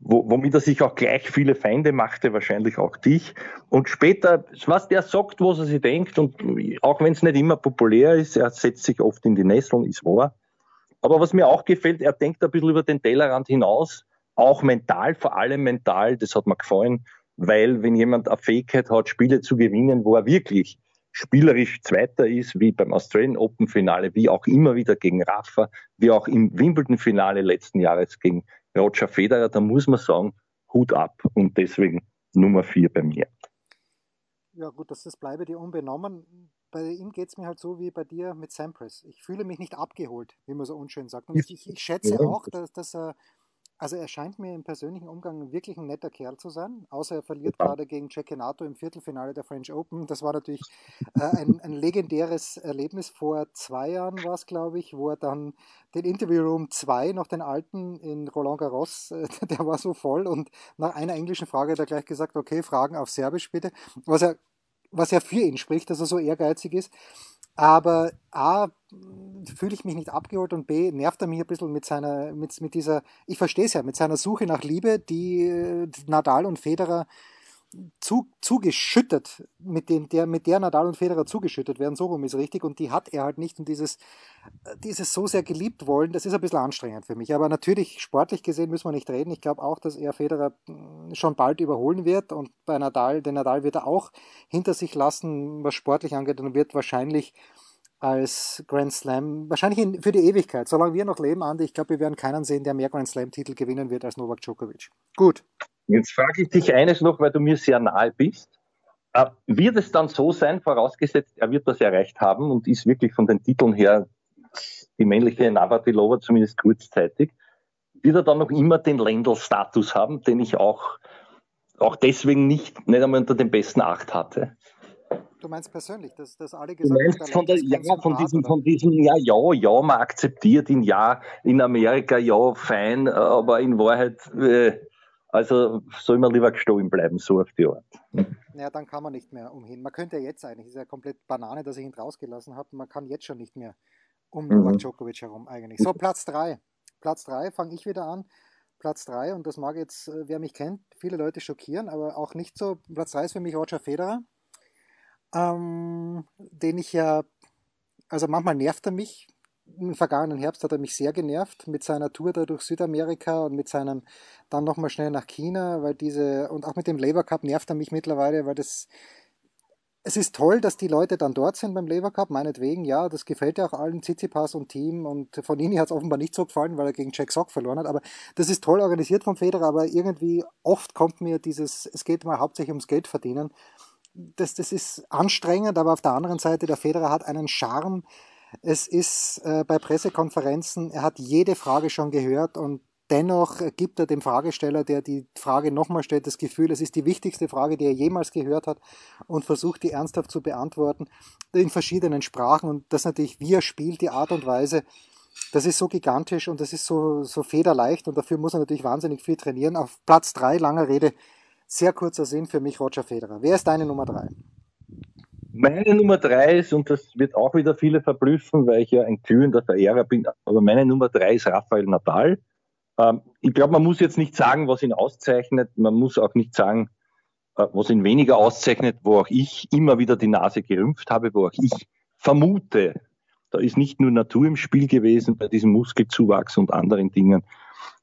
wo, womit er sich auch gleich viele Feinde machte, wahrscheinlich auch dich. Und später, was der sagt, was er sich denkt, und auch wenn es nicht immer populär ist, er setzt sich oft in die Nesseln, ist wahr. Aber was mir auch gefällt, er denkt ein bisschen über den Tellerrand hinaus, auch mental, vor allem mental, das hat mir gefallen, weil wenn jemand eine Fähigkeit hat, Spiele zu gewinnen, wo er wirklich spielerisch Zweiter ist, wie beim Australian Open Finale, wie auch immer wieder gegen Rafa, wie auch im Wimbledon Finale letzten Jahres gegen Roger Federer, da muss man sagen, Hut ab und deswegen Nummer vier bei mir. Ja gut, das, das bleibe dir unbenommen. Bei ihm geht es mir halt so wie bei dir mit Sampras. Ich fühle mich nicht abgeholt, wie man so unschön sagt. Und ich, ich, ich schätze auch, dass, dass er also er scheint mir im persönlichen Umgang wirklich ein netter Kerl zu sein, außer er verliert ja. gerade gegen Cecchinato im Viertelfinale der French Open. Das war natürlich äh, ein, ein, legendäres Erlebnis. Vor zwei Jahren war es, glaube ich, wo er dann den Interview Room 2 noch den alten in Roland Garros, äh, <laughs> der war so voll und nach einer englischen Frage hat er gleich gesagt, okay, Fragen auf Serbisch bitte, was er was ja für ihn spricht, dass er so ehrgeizig ist. Aber A, fühle ich mich nicht abgeholt und B, nervt er mich ein bisschen mit seiner, mit, mit dieser, ich verstehe es ja, mit seiner Suche nach Liebe, die äh, Nadal und Federer zu, zugeschüttet, mit, dem, der, mit der Nadal und Federer zugeschüttet werden, so rum ist richtig, und die hat er halt nicht. Und dieses, dieses so sehr geliebt wollen, das ist ein bisschen anstrengend für mich. Aber natürlich, sportlich gesehen müssen wir nicht reden. Ich glaube auch, dass er Federer hm, schon bald überholen wird und bei Nadal, den Nadal wird er auch hinter sich lassen, was sportlich angeht, und wird wahrscheinlich als Grand Slam, wahrscheinlich für die Ewigkeit, solange wir noch leben, Andi, ich glaube, wir werden keinen sehen, der mehr Grand Slam-Titel gewinnen wird als Novak Djokovic. Gut, Jetzt frage ich dich eines noch, weil du mir sehr nahe bist. Äh, wird es dann so sein, vorausgesetzt, er wird das erreicht haben und ist wirklich von den Titeln her die männliche Navratilova, zumindest kurzzeitig, wird er dann noch immer den Lendl-Status haben, den ich auch, auch deswegen nicht, nicht einmal unter den besten acht hatte? Du meinst persönlich, dass, dass alle gesagt haben, von, der, ja, von, diesem, von diesem, ja, ja, ja, man akzeptiert ihn, ja, in Amerika, ja, fein, aber in Wahrheit, äh, Also soll man lieber gestohlen bleiben, so auf die Art. <laughs> Ja, dann kann man nicht mehr umhin. Man könnte ja jetzt eigentlich, ist ja komplett Banane, dass ich ihn rausgelassen habe. Man kann jetzt schon nicht mehr um Novak mhm. Djokovic herum eigentlich. So, Platz 3. Platz 3 fange ich wieder an. Platz 3, und das mag jetzt, äh, wer mich kennt, viele Leute schockieren, aber auch nicht so. Platz 3 ist für mich Roger Federer, ähm, den ich ja, also manchmal nervt er mich. Im vergangenen Herbst hat er mich sehr genervt mit seiner Tour da durch Südamerika und mit seinem dann nochmal schnell nach China, weil diese, und auch mit dem Labour Cup nervt er mich mittlerweile, weil das es ist toll, dass die Leute dann dort sind beim Lever Cup, meinetwegen, ja, das gefällt ja auch allen, Tsitsipas und Team und von Fonini hat es offenbar nicht so gefallen, weil er gegen Jack Sock verloren hat, aber das ist toll organisiert vom Federer, aber irgendwie oft kommt mir dieses, es geht mal hauptsächlich ums Geld verdienen, das, das ist anstrengend, aber auf der anderen Seite, der Federer hat einen Charme, es ist äh, bei Pressekonferenzen, er hat jede Frage schon gehört und Dennoch gibt er dem Fragesteller, der die Frage nochmal stellt, das Gefühl, es ist die wichtigste Frage, die er jemals gehört hat und versucht, die ernsthaft zu beantworten in verschiedenen Sprachen. Und das natürlich, wie er spielt, die Art und Weise, das ist so gigantisch und das ist so, so federleicht und dafür muss er natürlich wahnsinnig viel trainieren. Auf Platz drei, langer Rede, sehr kurzer Sinn für mich Roger Federer. Wer ist deine Nummer drei? Meine Nummer drei ist, und das wird auch wieder viele verblüffen, weil ich ja ein glühender Verehrer bin, aber meine Nummer drei ist Rafael Nadal. Ähm, ich glaube, man muss jetzt nicht sagen, was ihn auszeichnet. Man muss auch nicht sagen, äh, was ihn weniger auszeichnet, wo auch ich immer wieder die Nase gerümpft habe, wo auch ich vermute, da ist nicht nur Natur im Spiel gewesen bei diesem Muskelzuwachs und anderen Dingen,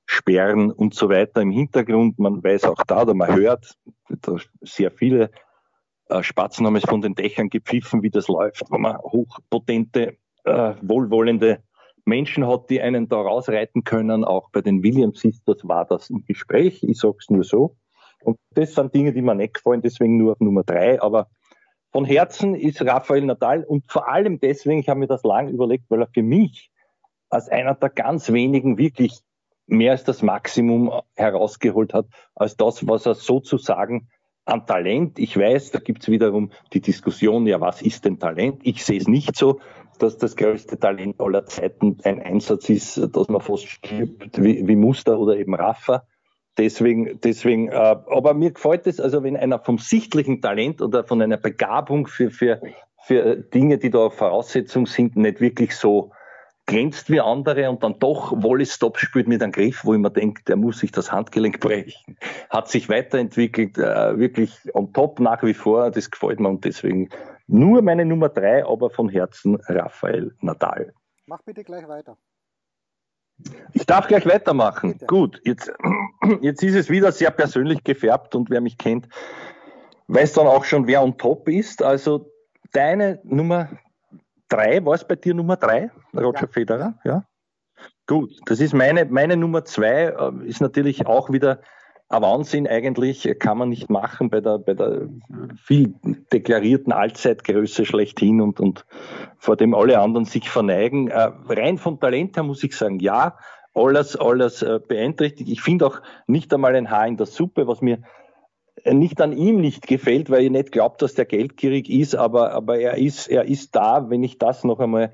Sperren und so weiter im Hintergrund. Man weiß auch da, oder man hört, da sehr viele äh, Spatzen haben es von den Dächern gepfiffen, wie das läuft, wo man hochpotente, äh, wohlwollende Menschen hat, die einen da rausreiten können. Auch bei den Williams Sisters war das im Gespräch. Ich sag's nur so. Und das sind Dinge, die mir nicht gefallen, deswegen nur auf Nummer drei. Aber von Herzen ist Rafael Nadal und vor allem deswegen, ich habe mir das lang überlegt, weil er für mich als einer der ganz wenigen wirklich mehr als das Maximum herausgeholt hat, als das, was er sozusagen an Talent, ich weiß, da gibt's wiederum die Diskussion, ja, was ist denn Talent? Ich sehe es nicht so dass das größte Talent aller Zeiten ein Einsatz ist, dass man fast stirbt, wie, wie Muster oder eben Rafa. Deswegen, deswegen, äh, aber mir gefällt es, also wenn einer vom sichtlichen Talent oder von einer Begabung für, für, für Dinge, die da Voraussetzung sind, nicht wirklich so glänzt wie andere und dann doch Wolle Stop spielt mit einem Griff, wo ich mir denke, der muss sich das Handgelenk <laughs> brechen. Hat sich weiterentwickelt, äh, wirklich on top nach wie vor, das gefällt mir und deswegen nur meine Nummer drei, aber von Herzen Raphael Nadal. Mach bitte gleich weiter. Ich darf gleich weitermachen. Bitte. Gut, jetzt, <clears throat> jetzt ist es wieder sehr persönlich gefärbt und wer mich kennt, weiß dann auch schon, wer on top ist. Also deine Nummer drei, war es bei dir Nummer drei, Roger ja. Federer? Ja. Gut, das ist meine, meine Nummer zwei, äh, ist natürlich auch wieder ein Wahnsinn eigentlich, kann man nicht machen bei der, bei der viel deklarierten Allzeitgröße schlechthin und, und vor dem alle anderen sich verneigen. Äh, rein vom Talent her muss ich sagen, ja, alles, alles äh, beeinträchtigt. Ich finde auch nicht einmal ein Haar in der Suppe, was mir nicht an ihm nicht gefällt, weil ich nicht glaube, dass der geldgierig ist, aber, aber er ist, er ist da, wenn ich das noch einmal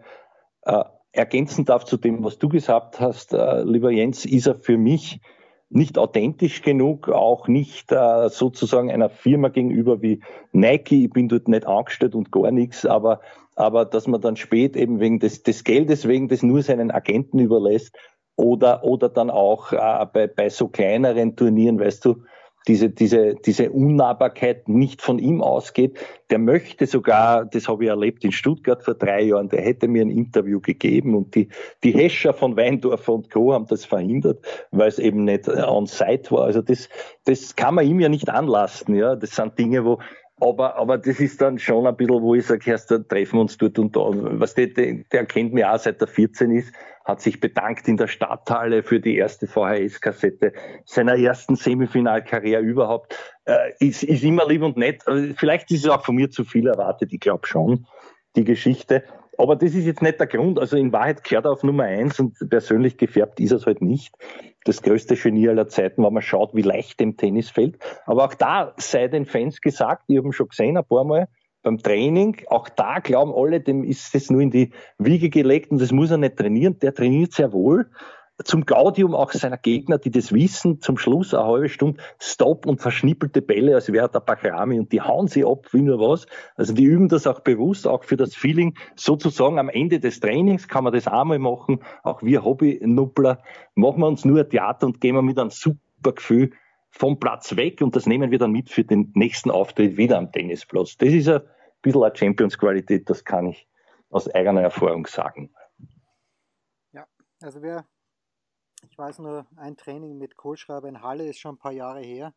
äh, ergänzen darf zu dem, was du gesagt hast, äh, lieber Jens, ist er für mich nicht authentisch genug, auch nicht äh, sozusagen einer Firma gegenüber wie Nike. Ich bin dort nicht angestellt und gar nichts, aber, aber dass man dann spät eben wegen des, des Geldes, wegen des nur seinen Agenten überlässt oder, oder dann auch äh, bei, bei so kleineren Turnieren, weißt du, diese, diese, diese Unnahbarkeit nicht von ihm ausgeht. Der möchte sogar, das habe ich erlebt in Stuttgart vor drei Jahren, der hätte mir ein Interview gegeben und die, die Hescher von Weindorfer und Co. haben das verhindert, weil es eben nicht on site war. Also das, das kann man ihm ja nicht anlasten. Ja, das sind Dinge, wo, aber, aber das ist dann schon ein bisschen, wo ich sage, erst da treffen wir uns dort und da. Was der, der kennt mich auch seit er 14 ist hat sich bedankt in der Stadthalle für die erste VHS-Kassette seiner ersten Semifinalkarriere überhaupt. Äh, ist, ist immer lieb und nett. Also vielleicht ist es auch von mir zu viel erwartet, ich glaube schon, die Geschichte. Aber das ist jetzt nicht der Grund. Also in Wahrheit kehrt er auf Nummer eins und persönlich gefärbt ist es halt nicht. Das größte Genie aller Zeiten, wenn man schaut, wie leicht dem Tennis fällt. Aber auch da sei den Fans gesagt, ich habe ihn schon gesehen ein paar Mal, beim Training, auch da glauben alle, dem ist es nur in die Wiege gelegt und das muss er nicht trainieren. Der trainiert sehr wohl. Zum Gaudium auch seiner Gegner, die das wissen, zum Schluss eine halbe Stunde Stopp und verschnippelte Bälle, als wäre der Bakrami und die hauen sie ab wie nur was. Also die üben das auch bewusst, auch für das Feeling. Sozusagen am Ende des Trainings kann man das einmal machen. Auch wir Hobby-Nuppler machen wir uns nur ein Theater und gehen wir mit einem super Gefühl vom Platz weg und das nehmen wir dann mit für den nächsten Auftritt wieder am Tennisplatz. Das ist ein bisschen eine Champions-Qualität, das kann ich aus eigener Erfahrung sagen. Ja, also ich weiß nur, ein Training mit Kohlschreiber in Halle ist schon ein paar Jahre her.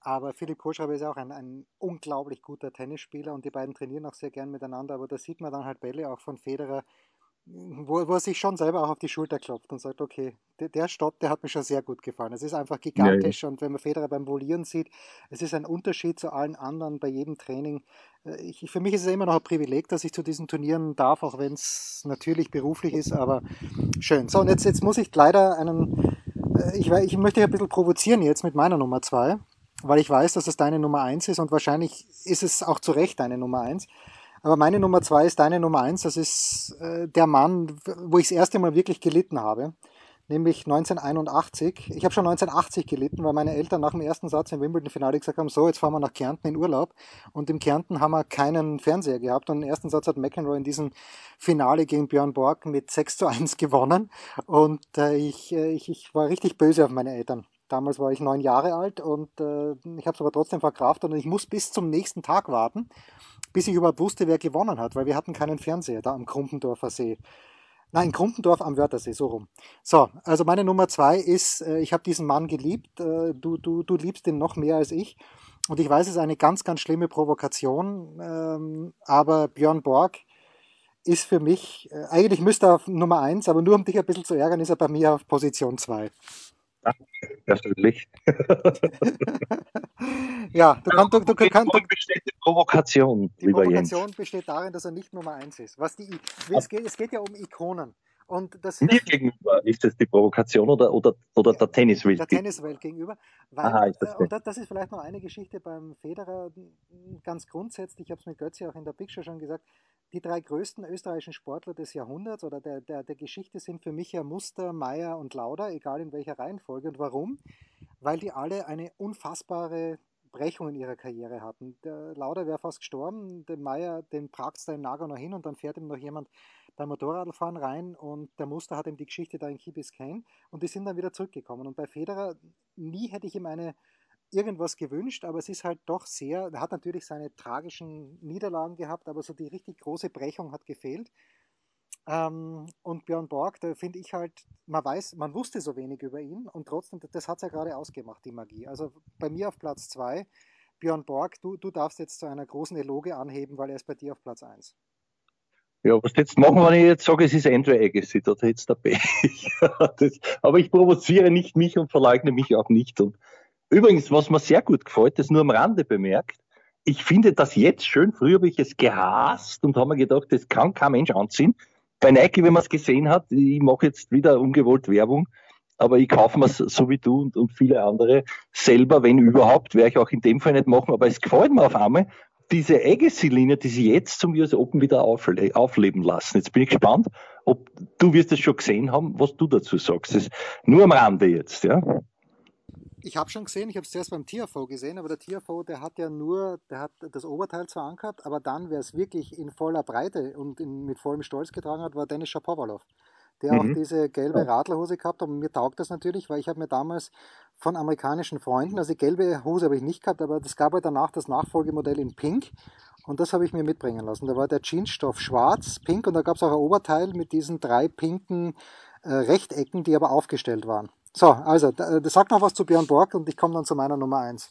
Aber Philipp Kohlschreiber ist auch ein, ein unglaublich guter Tennisspieler und die beiden trainieren auch sehr gern miteinander. Aber da sieht man dann halt Bälle auch von Federer, wo, wo er sich schon selber auch auf die Schulter klopft und sagt, okay, der, der Stopp, der hat mir schon sehr gut gefallen. Es ist einfach gigantisch ja, ja. und wenn man Federer beim Volieren sieht, es ist ein Unterschied zu allen anderen bei jedem Training. Äh, ich, für mich ist es immer noch ein Privileg, dass ich zu diesen Turnieren darf, auch wenn es natürlich beruflich ist, aber schön. So, und jetzt, jetzt muss ich leider einen, äh, ich, ich möchte dich ein bisschen provozieren jetzt mit meiner Nummer zwei, weil ich weiß, dass es deine Nummer eins ist und wahrscheinlich ist es auch zu Recht deine Nummer eins. Aber meine Nummer zwei ist deine Nummer eins. Das ist äh, der Mann, wo ich das erste Mal wirklich gelitten habe. Nämlich 1981. Ich habe schon 1980 gelitten, weil meine Eltern nach dem ersten Satz im Wimbledon-Finale gesagt haben, so, jetzt fahren wir nach Kärnten in Urlaub. Und im Kärnten haben wir keinen Fernseher gehabt. Und im ersten Satz hat McEnroe in diesem Finale gegen Björn Borg mit 6 zu 1 <laughs> gewonnen. Und äh, ich, äh, ich, ich war richtig böse auf meine Eltern. Damals war ich neun Jahre alt und äh, ich habe es aber trotzdem verkraftet und ich muss bis zum nächsten Tag warten bis ich überhaupt wusste, wer gewonnen hat, weil wir hatten keinen Fernseher da am Krumpendorfer See. Nein, Krumpendorf am Wörthersee, so rum. So, also meine Nummer zwei ist, äh, ich habe diesen Mann geliebt, äh, du, du, du liebst ihn noch mehr als ich. Und ich weiß, es ist eine ganz, ganz schlimme Provokation, ähm, aber Björn Borg ist für mich, äh, eigentlich müsste er auf Nummer eins, aber nur um dich ein bisschen zu ärgern, ist er bei mir auf Position zwei. Persönlich. <laughs> ja, du, kannst, du, du, du kannst. besteht die Provokation, die lieber Provokation Jens. besteht darin, dass er nicht Nummer eins ist. Was die, es, geht, es geht ja um Ikonen. Und das Mir gegenüber ist das die Provokation oder, oder, oder der Tenniswelt? Der Tenniswelt gegenüber. Weil, Aha, ist das äh, und das ist vielleicht noch eine Geschichte beim Federer, ganz grundsätzlich, ich habe es mit Götze auch in der Picture schon gesagt, die drei größten österreichischen Sportler des Jahrhunderts oder der, der, der Geschichte sind für mich ja Muster, Meier und Lauder, egal in welcher Reihenfolge. Und warum? Weil die alle eine unfassbare Brechung in ihrer Karriere hatten. Der Lauder wäre fast gestorben, der Meier, den pragt da in Nagano hin und dann fährt ihm noch jemand beim Motorradfahren rein und der Muster hat ihm die Geschichte da in Key Biscayne und die sind dann wieder zurückgekommen. Und bei Federer, nie hätte ich ihm eine irgendwas gewünscht, aber es ist halt doch sehr, er hat natürlich seine tragischen Niederlagen gehabt, aber so die richtig große Brechung hat gefehlt. Ähm, und Björn Borg, da finde ich halt, man weiß, man wusste so wenig über ihn und trotzdem, das hat es ja gerade ausgemacht, die Magie. Also bei mir auf Platz 2, Björn Borg, du, du darfst jetzt zu einer großen Eloge anheben, weil er ist bei dir auf Platz 1. Ja, was jetzt machen, wenn ich jetzt sage, es ist Andrew Agassi, da hätte der Pech. <laughs> aber ich provoziere nicht mich und verleugne mich auch nicht. Und Übrigens, was mir sehr gut gefällt, das nur am Rande bemerkt, ich finde das jetzt schön. Früher habe ich es gehasst und habe mir gedacht, das kann kein Mensch anziehen. Bei Nike, wenn man es gesehen hat, ich mache jetzt wieder ungewollt Werbung, aber ich kaufe mir es so wie du und, und viele andere selber, wenn überhaupt, werde ich auch in dem Fall nicht machen, aber es gefällt mir auf einmal, diese Agassi-Linie, die sie jetzt zum US Open wieder aufle aufleben lassen. Jetzt bin ich gespannt, ob du wirst es schon gesehen haben, was du dazu sagst. Das nur am Rande jetzt, ja ich habe schon gesehen, ich habe es zuerst beim TFO gesehen, aber der TFO, der hat ja nur, der hat das Oberteil zwar angehabt, aber dann, wer es wirklich in voller Breite und in, mit vollem Stolz getragen hat, war Dennis Shapovalov, der mhm. auch diese gelbe Radlerhose gehabt hat. Und mir taugt das natürlich, weil ich habe mir damals von amerikanischen Freunden, also die gelbe Hose habe ich nicht gehabt, aber es gab halt danach das Nachfolgemodell in Pink und das habe ich mir mitbringen lassen. Da war der Jeansstoff schwarz, pink und da gab es auch ein Oberteil mit diesen drei pinken äh, Rechtecken, die aber aufgestellt waren. So, also, äh, sag noch was zu Björn Borg und ich komme dann zu meiner Nummer 1.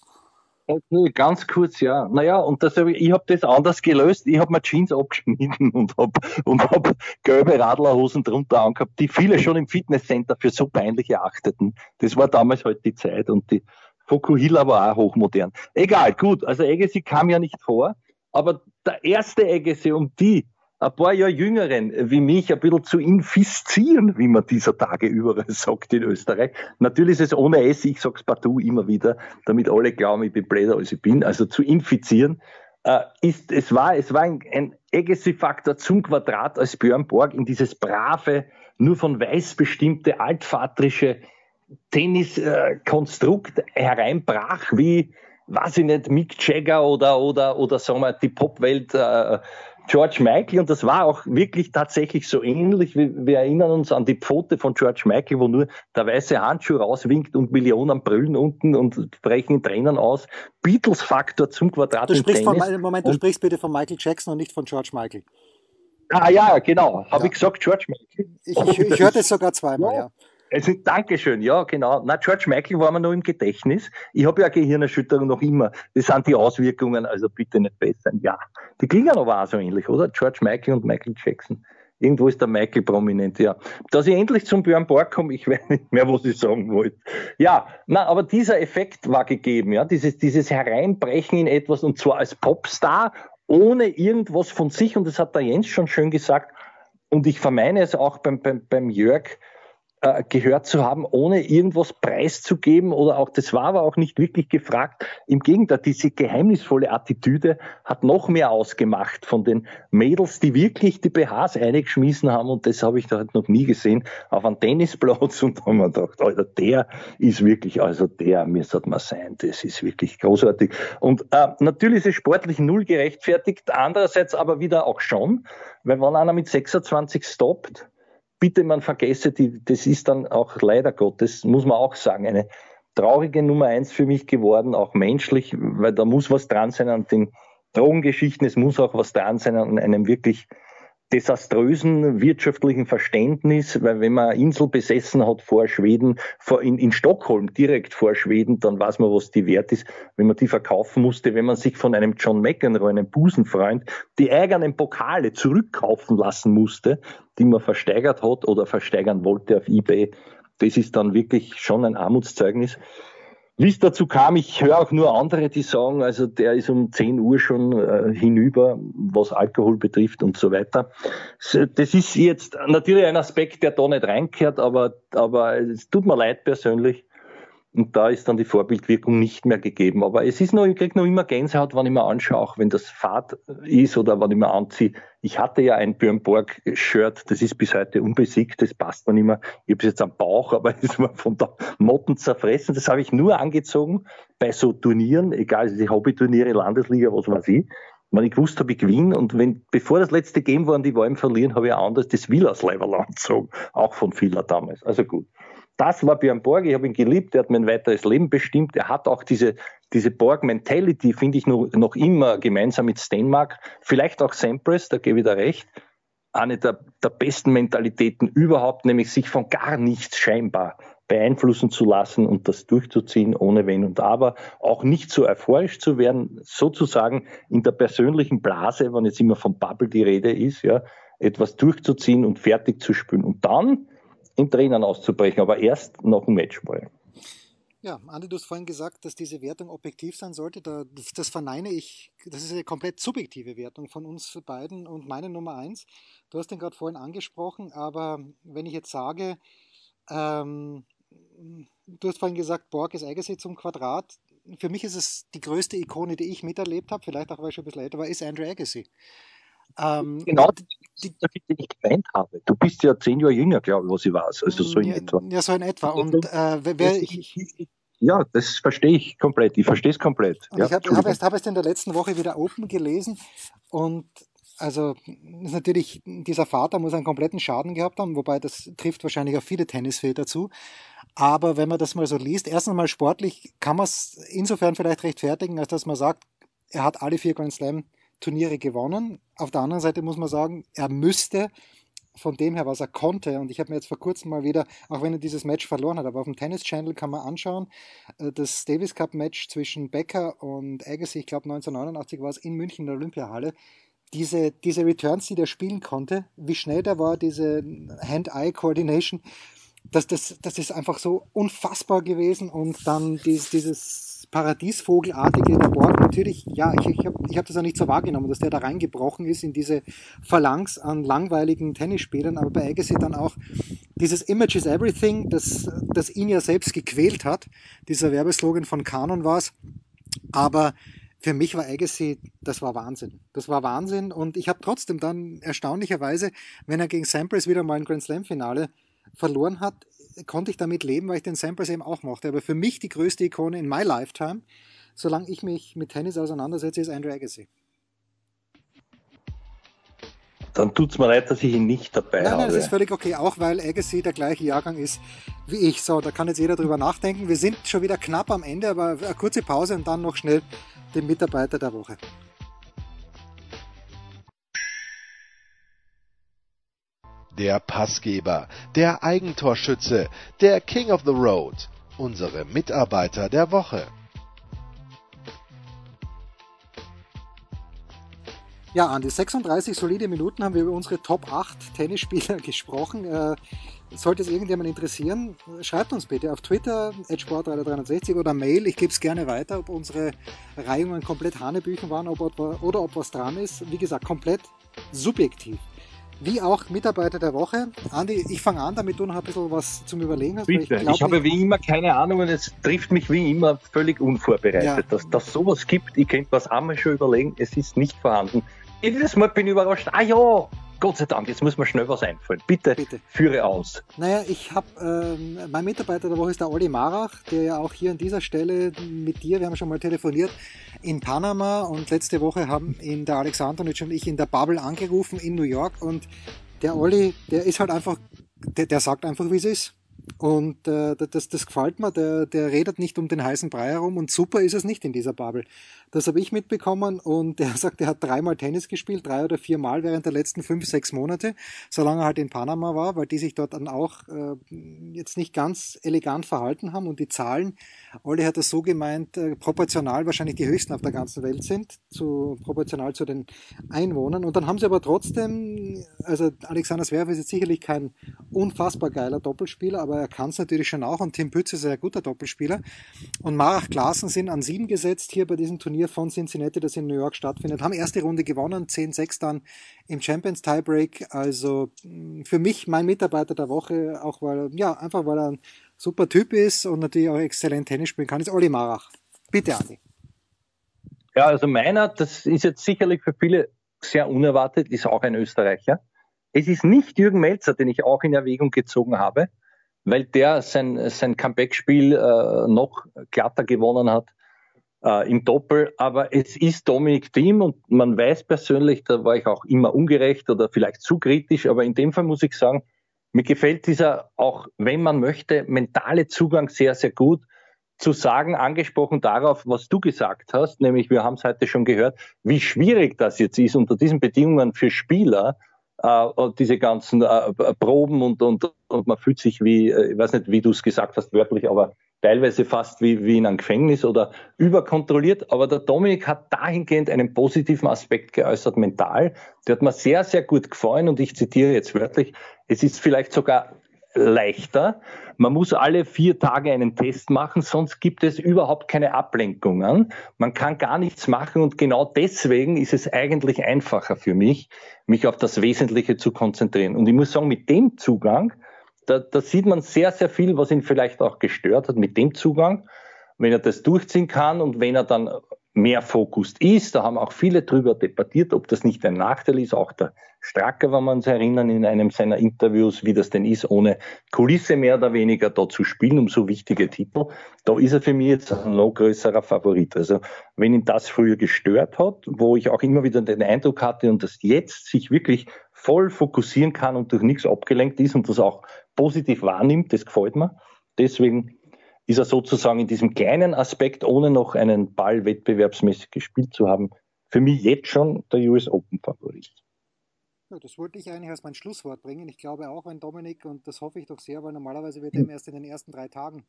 Okay, ganz kurz, ja. Naja, und das, ich habe das anders gelöst. Ich habe mir Jeans abgeschnitten <laughs> und habe und hab gelbe Radlerhosen drunter angehabt, die viele schon im Fitnesscenter für so peinlich erachteten. Das war damals halt die Zeit und die Fokuhila war auch hochmodern. Egal, gut, also Agassi kam ja nicht vor, aber der erste Agassi, um die ein paar Jahre Jüngeren wie mich ein bisschen zu infizieren, wie man dieser Tage überall <laughs> sagt in Österreich. Natürlich ist es ohne S, ich sag's partout immer wieder, damit alle glauben, ich bin bläder als ich bin, also zu infizieren. Äh, ist, es war, es war ein, ein Agassi-Faktor zum Quadrat als Björn Borg in dieses brave, nur von weiß bestimmte altvatrische Tenniskonstrukt hereinbrach, wie, weiß ich nicht, Mick Jagger oder, oder, oder sagen wir, die Popwelt äh, George Michael. Und das war auch wirklich tatsächlich so ähnlich. Wir, wir erinnern uns an die Pfote von George Michael, wo nur der weiße Handschuh rauswinkt und Millionen brüllen unten und brechen Tränen aus. Beatles-Faktor zum Quadrat. Du sprichst von, Moment, du sprichst bitte von Michael Jackson und nicht von George Michael. Ah ja, genau. Habe ja. ich gesagt, George Michael? Ich, ich, ich hörte es sogar zweimal, ja. ja. Also, Dankeschön, ja, genau. Na, George Michael war mir noch im Gedächtnis. Ich habe ja Gehirnerschütterung noch immer. Das sind die Auswirkungen, also bitte nicht besser. Ja, die klingen aber auch so ähnlich, oder? George Michael und Michael Jackson. Irgendwo ist der Michael prominent, ja. Dass ich endlich zum Björn Borg komme, ich <laughs> weiß nicht mehr, was ich sagen wollte. Ja, na, aber dieser Effekt war gegeben, ja, dieses, dieses Hereinbrechen in etwas und zwar als Popstar, ohne irgendwas von sich und das hat der Jens schon schön gesagt und ich vermeine es auch beim, beim, beim Jörg, äh, gehört zu haben, ohne irgendwas preiszugeben oder auch, das war aber auch nicht wirklich gefragt. Im Gegenteil, diese geheimnisvolle Attitüde hat noch mehr ausgemacht von den Mädels, die wirklich die BHs eingeschmissen haben und das habe ich da halt noch nie gesehen auf einem Tennisplatz und da haben wir gedacht, Alter, der ist wirklich, also der müsste man sein, das ist wirklich großartig. Und äh, natürlich ist es sportlich null gerechtfertigt, andererseits aber wieder auch schon, weil wenn einer mit 26 stoppt, bitte man vergesse, die, das ist dann auch leider Gottes, muss man auch sagen, eine traurige Nummer eins für mich geworden, auch menschlich, weil da muss was dran sein an den Drogengeschichten, es muss auch was dran sein an einem wirklich desaströsen wirtschaftlichen Verständnis, weil wenn man Insel besessen hat vor Schweden, vor, in, in Stockholm direkt vor Schweden, dann weiß man, was die wert ist, wenn man die verkaufen musste, wenn man sich von einem John McEnroe, einem Busenfreund, die eigenen Pokale zurückkaufen lassen musste, die man versteigert hat oder versteigern wollte auf eBay. Das ist dann wirklich schon ein Armutszeugnis. Wie es dazu kam, ich höre auch nur andere, die sagen, also der ist um 10 Uhr schon äh, hinüber, was Alkohol betrifft und so weiter. Das ist jetzt natürlich ein Aspekt, der da nicht reinkehrt, aber, aber es tut mir leid persönlich. Und da ist dann die Vorbildwirkung nicht mehr gegeben. Aber es ist noch, ich kriege noch immer Gänsehaut, wenn ich mir anschaue, auch wenn das Fahrt ist oder wenn ich mir anziehe. Ich hatte ja ein Björn Borg-Shirt, das ist bis heute unbesiegt, das passt mir nicht mehr. Ich habe es jetzt am Bauch, <laughs> aber es war von der Motten zerfressen. Das habe ich nur angezogen bei so Turnieren, egal, die Hobbyturniere, Landesliga, was weiß ich. Wenn ich gewusst habe, ich gewinne und wenn, bevor das letzte Game war und die Wahl verlieren, habe ich ein anderes das Villas-Level angezogen, auch von Villa damals. Also gut das war Björn Borg, ich habe ihn geliebt, er hat mein weiteres Leben bestimmt. Er hat auch diese, diese Borg-Mentality, finde ich, noch, noch immer gemeinsam mit Stenmark, vielleicht auch Sampras, da gebe ich da recht, eine der, der besten Mentalitäten überhaupt, nämlich sich von gar nichts scheinbar beeinflussen zu lassen und das durchzuziehen ohne Wenn und Aber, auch nicht so euphorisch zu werden, sozusagen in der persönlichen Blase, wenn jetzt immer von Bubble die Rede ist, ja, etwas durchzuziehen und fertig zu spülen. Und dann in Tränen auszubrechen, aber erst nach dem Matchball. Ja, Andi, du hast vorhin gesagt, dass diese Wertung objektiv sein sollte. das verneine ich. Das ist eine komplett subjektive Wertung von uns beiden und meine Nummer eins. Du hast den gerade vorhin angesprochen, aber wenn ich jetzt sage, ähm, du hast vorhin gesagt, Borg ist Agassi zum Quadrat. Für mich ist es die größte Ikone, die ich miterlebt habe, vielleicht auch, weil ich schon ein bisschen älter war, ist Andrew Agassi. Ähm, genau, die, die ich gemeint habe. Du bist ja zehn Jahre jünger, glaube ich, was ich weiß. Also so in ja, etwa. Ja, so in etwa. Und äh, wer, ich, ja, das verstehe ich komplett. Ich verstehe es komplett. Ja, ich habe hab es, hab in der letzten Woche wieder Open gelesen und also ist natürlich, dieser Vater muss einen kompletten Schaden gehabt haben, wobei das trifft wahrscheinlich auf viele Tennisväter zu. Aber wenn man das mal so liest, erst einmal sportlich kann man es insofern vielleicht rechtfertigen, als dass man sagt, er hat alle vier Grand Slam Turniere gewonnen. Auf der anderen Seite muss man sagen, er müsste von dem her, was er konnte, und ich habe mir jetzt vor kurzem mal wieder, auch wenn er dieses Match verloren hat, aber auf dem Tennis Channel kann man anschauen, äh, das Davis Cup Match zwischen Becker und Agassi, ich glaube 1989 war es in München in der Olympiahalle, diese, diese Returns, die der spielen konnte, wie schnell der war, diese Hand-Eye-Coordination, das, das, das ist einfach so unfassbar gewesen und dann dieses, dieses Paradiesvogelartige Borg natürlich, ja, ich, ich habe ich hab das ja nicht so wahrgenommen, dass der da reingebrochen ist in diese Phalanx an langweiligen Tennisspielern, aber bei Agassi dann auch dieses Image is Everything, das, das ihn ja selbst gequält hat, dieser Werbeslogan von Canon war es, aber für mich war Agassi, das war Wahnsinn. Das war Wahnsinn. Und ich habe trotzdem dann erstaunlicherweise, wenn er gegen Sampras wieder mal ein Grand Slam Finale verloren hat, konnte ich damit leben, weil ich den Sampras eben auch mochte. Aber für mich die größte Ikone in my lifetime, solange ich mich mit Tennis auseinandersetze, ist Andrew Agassi. Dann tut es mir leid, dass ich ihn nicht dabei nein, habe. Nein, das ist völlig okay, auch weil Agassi der gleiche Jahrgang ist wie ich. So, da kann jetzt jeder drüber nachdenken. Wir sind schon wieder knapp am Ende, aber eine kurze Pause und dann noch schnell den Mitarbeiter der Woche. Der Passgeber, der Eigentorschütze, der King of the Road, unsere Mitarbeiter der Woche. Ja, Andi, 36 solide Minuten haben wir über unsere Top 8 Tennisspieler <laughs> gesprochen. Äh, sollte es irgendjemand interessieren, schreibt uns bitte auf Twitter, sportradar63 oder Mail. Ich gebe es gerne weiter, ob unsere Reihungen komplett Hanebüchen waren ob, oder ob was dran ist. Wie gesagt, komplett subjektiv. Wie auch Mitarbeiter der Woche. Andi, ich fange an, damit du noch ein bisschen was zum Überlegen hast. Bitte. Ich, ich, habe wie immer keine Ahnung und es trifft mich wie immer völlig unvorbereitet. Ja. Dass das sowas gibt, ich könnte was einmal schon überlegen, es ist nicht vorhanden jedes Mal bin ich überrascht. Ah ja, Gott sei Dank, jetzt muss mir schnell was einfallen. Bitte, Bitte. führe aus. Naja, ich habe, ähm, mein Mitarbeiter der Woche ist der Olli Marach, der ja auch hier an dieser Stelle mit dir, wir haben schon mal telefoniert, in Panama und letzte Woche haben ihn der Alexandrowitsch und ich in der Bubble angerufen in New York und der Olli, der ist halt einfach, der, der sagt einfach, wie es ist. Und äh, das, das gefällt mir, der, der redet nicht um den heißen Brei herum und super ist es nicht in dieser Bubble. Das habe ich mitbekommen und er <laughs> sagt, er hat dreimal Tennis gespielt, drei oder vier Mal während der letzten fünf, sechs Monate, solange er halt in Panama war, weil die sich dort dann auch äh, jetzt nicht ganz elegant verhalten haben und die Zahlen, Olli hat das so gemeint, äh, proportional wahrscheinlich die höchsten auf der ganzen Welt sind, zu, proportional zu den Einwohnern. Und dann haben sie aber trotzdem, also Alexander Zverev ist jetzt sicherlich kein unfassbar geiler Doppelspieler, aber er kann es natürlich schon auch und Tim Pütz ist ein guter Doppelspieler. Und Marach Klaassen sind an sieben gesetzt hier bei diesem Turnier Turnier von Cincinnati, das in New York stattfindet. Haben erste Runde gewonnen, 10-6 dann im Champions Tiebreak. Also mm, für mich mein Mitarbeiter der Woche, auch weil, ja, einfach weil er ein super Typ ist und natürlich auch exzellent Tennis spielen kann, ist Olli Marach. Bitte, Andi. Ja, also meiner, das ist jetzt sicherlich für viele sehr unerwartet, ist auch ein Österreicher. Es ist nicht Jürgen Melzer, den ich auch in Erwägung gezogen habe, weil der sein, sein Comeback-Spiel äh, noch glatter gewonnen hat äh, im Doppel. Aber es ist Dominik Thiem und man weiß persönlich, da war ich auch immer ungerecht oder vielleicht zu kritisch, aber in dem Fall muss ich sagen, mir gefällt dieser auch, wenn man möchte, mentale Zugang sehr, sehr gut zu sagen, angesprochen darauf, was du gesagt hast, nämlich wir haben es heute schon gehört, wie schwierig das jetzt ist unter diesen Bedingungen für Spieler, äh, diese ganzen äh, Proben und, und, und man fühlt sich wie, äh, ich weiß nicht, wie du es gesagt hast wörtlich, aber teilweise fast wie, wie in einem Gefängnis oder überkontrolliert. Aber der Dominik hat dahingehend einen positiven Aspekt geäußert, mental. Der hat mir sehr, sehr gut gefallen und ich zitiere jetzt wörtlich, es ist vielleicht sogar leichter. Man muss alle vier Tage einen Test machen, sonst gibt es überhaupt keine Ablenkungen. Man kann gar nichts machen und genau deswegen ist es eigentlich einfacher für mich, mich auf das Wesentliche zu konzentrieren. Und ich muss sagen, mit dem Zugang da, da sieht man sehr, sehr viel, was ihn vielleicht auch gestört hat mit dem Zugang. Wenn er das durchziehen kann und wenn er dann mehr fokussiert ist, da haben auch viele drüber debattiert, ob das nicht ein Nachteil ist. Auch der Stracker, wenn man uns erinnern, in einem seiner Interviews, wie das denn ist, ohne Kulisse mehr oder weniger da zu spielen, um so wichtige Titel. Da ist er für mich jetzt ein noch größerer Favorit. Also, wenn ihn das früher gestört hat, wo ich auch immer wieder den Eindruck hatte und das jetzt sich wirklich voll fokussieren kann und durch nichts abgelenkt ist und das auch positiv wahrnimmt, das gefällt mir. Deswegen ist er sozusagen in diesem kleinen Aspekt, ohne noch einen Ball wettbewerbsmäßig gespielt zu haben, für mich jetzt schon der US Open Favorit. Ja, das wollte ich eigentlich als mein Schlusswort bringen. Ich glaube auch, wenn Dominik, und das hoffe ich doch sehr, weil normalerweise wird er erst in den ersten drei Tagen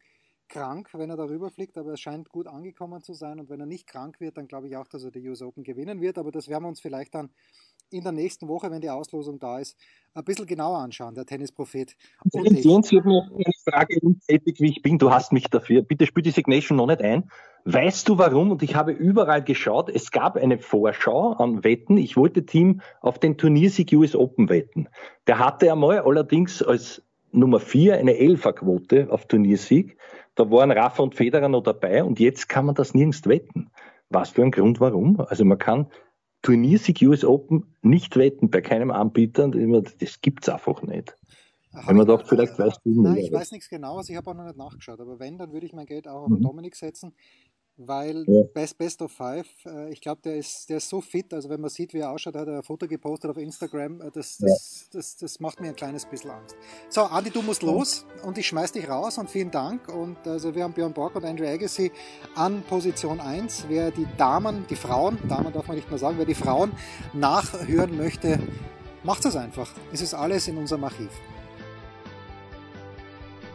krank, wenn er darüber fliegt, aber es scheint gut angekommen zu sein. Und wenn er nicht krank wird, dann glaube ich auch, dass er die US Open gewinnen wird. Aber das werden wir uns vielleicht dann in der nächsten Woche, wenn die Auslosung da ist, ein bisschen genauer anschauen, der Tennisprophet. Und ich. Jens, ich habe noch eine Frage, untätig wie ich bin, du hast mich dafür. Bitte spiel die Signation noch nicht ein. Weißt du warum? Und ich habe überall geschaut, es gab eine Vorschau an Wetten. Ich wollte Team auf den Turniersieg US Open wetten. Der hatte einmal allerdings als Nummer vier eine Elferquote auf Turniersieg. Da waren Rafa und Federer noch dabei und jetzt kann man das nirgends wetten Was für ein Grund, warum? Also man kann Turniersieg US Open nicht wetten bei keinem Anbieter. Das gibt es einfach nicht. Hab Wenn man doch vielleicht weiß, wie Nein, ich weiß nichts genaues, ich habe auch noch nicht nachgeschaut, aber wenn, dann würde ich mein Geld auch auf Mhm. Dominik setzen, weil Ja. Best, Best of Five, äh, ich glaube, der ist, der ist so fit, also wenn man sieht, wie er ausschaut, hat er ein Foto gepostet auf Instagram, äh, das, das, das, das macht mir ein kleines bisschen Angst. So, Andi, du musst los und ich schmeiß dich raus und vielen Dank und also wir haben Björn Borg und Andrew Agassi an Position 1. Wer die Damen, die Frauen, Damen darf man nicht mehr sagen, wer die Frauen nachhören möchte, macht es einfach. Es ist alles in unserem Archiv.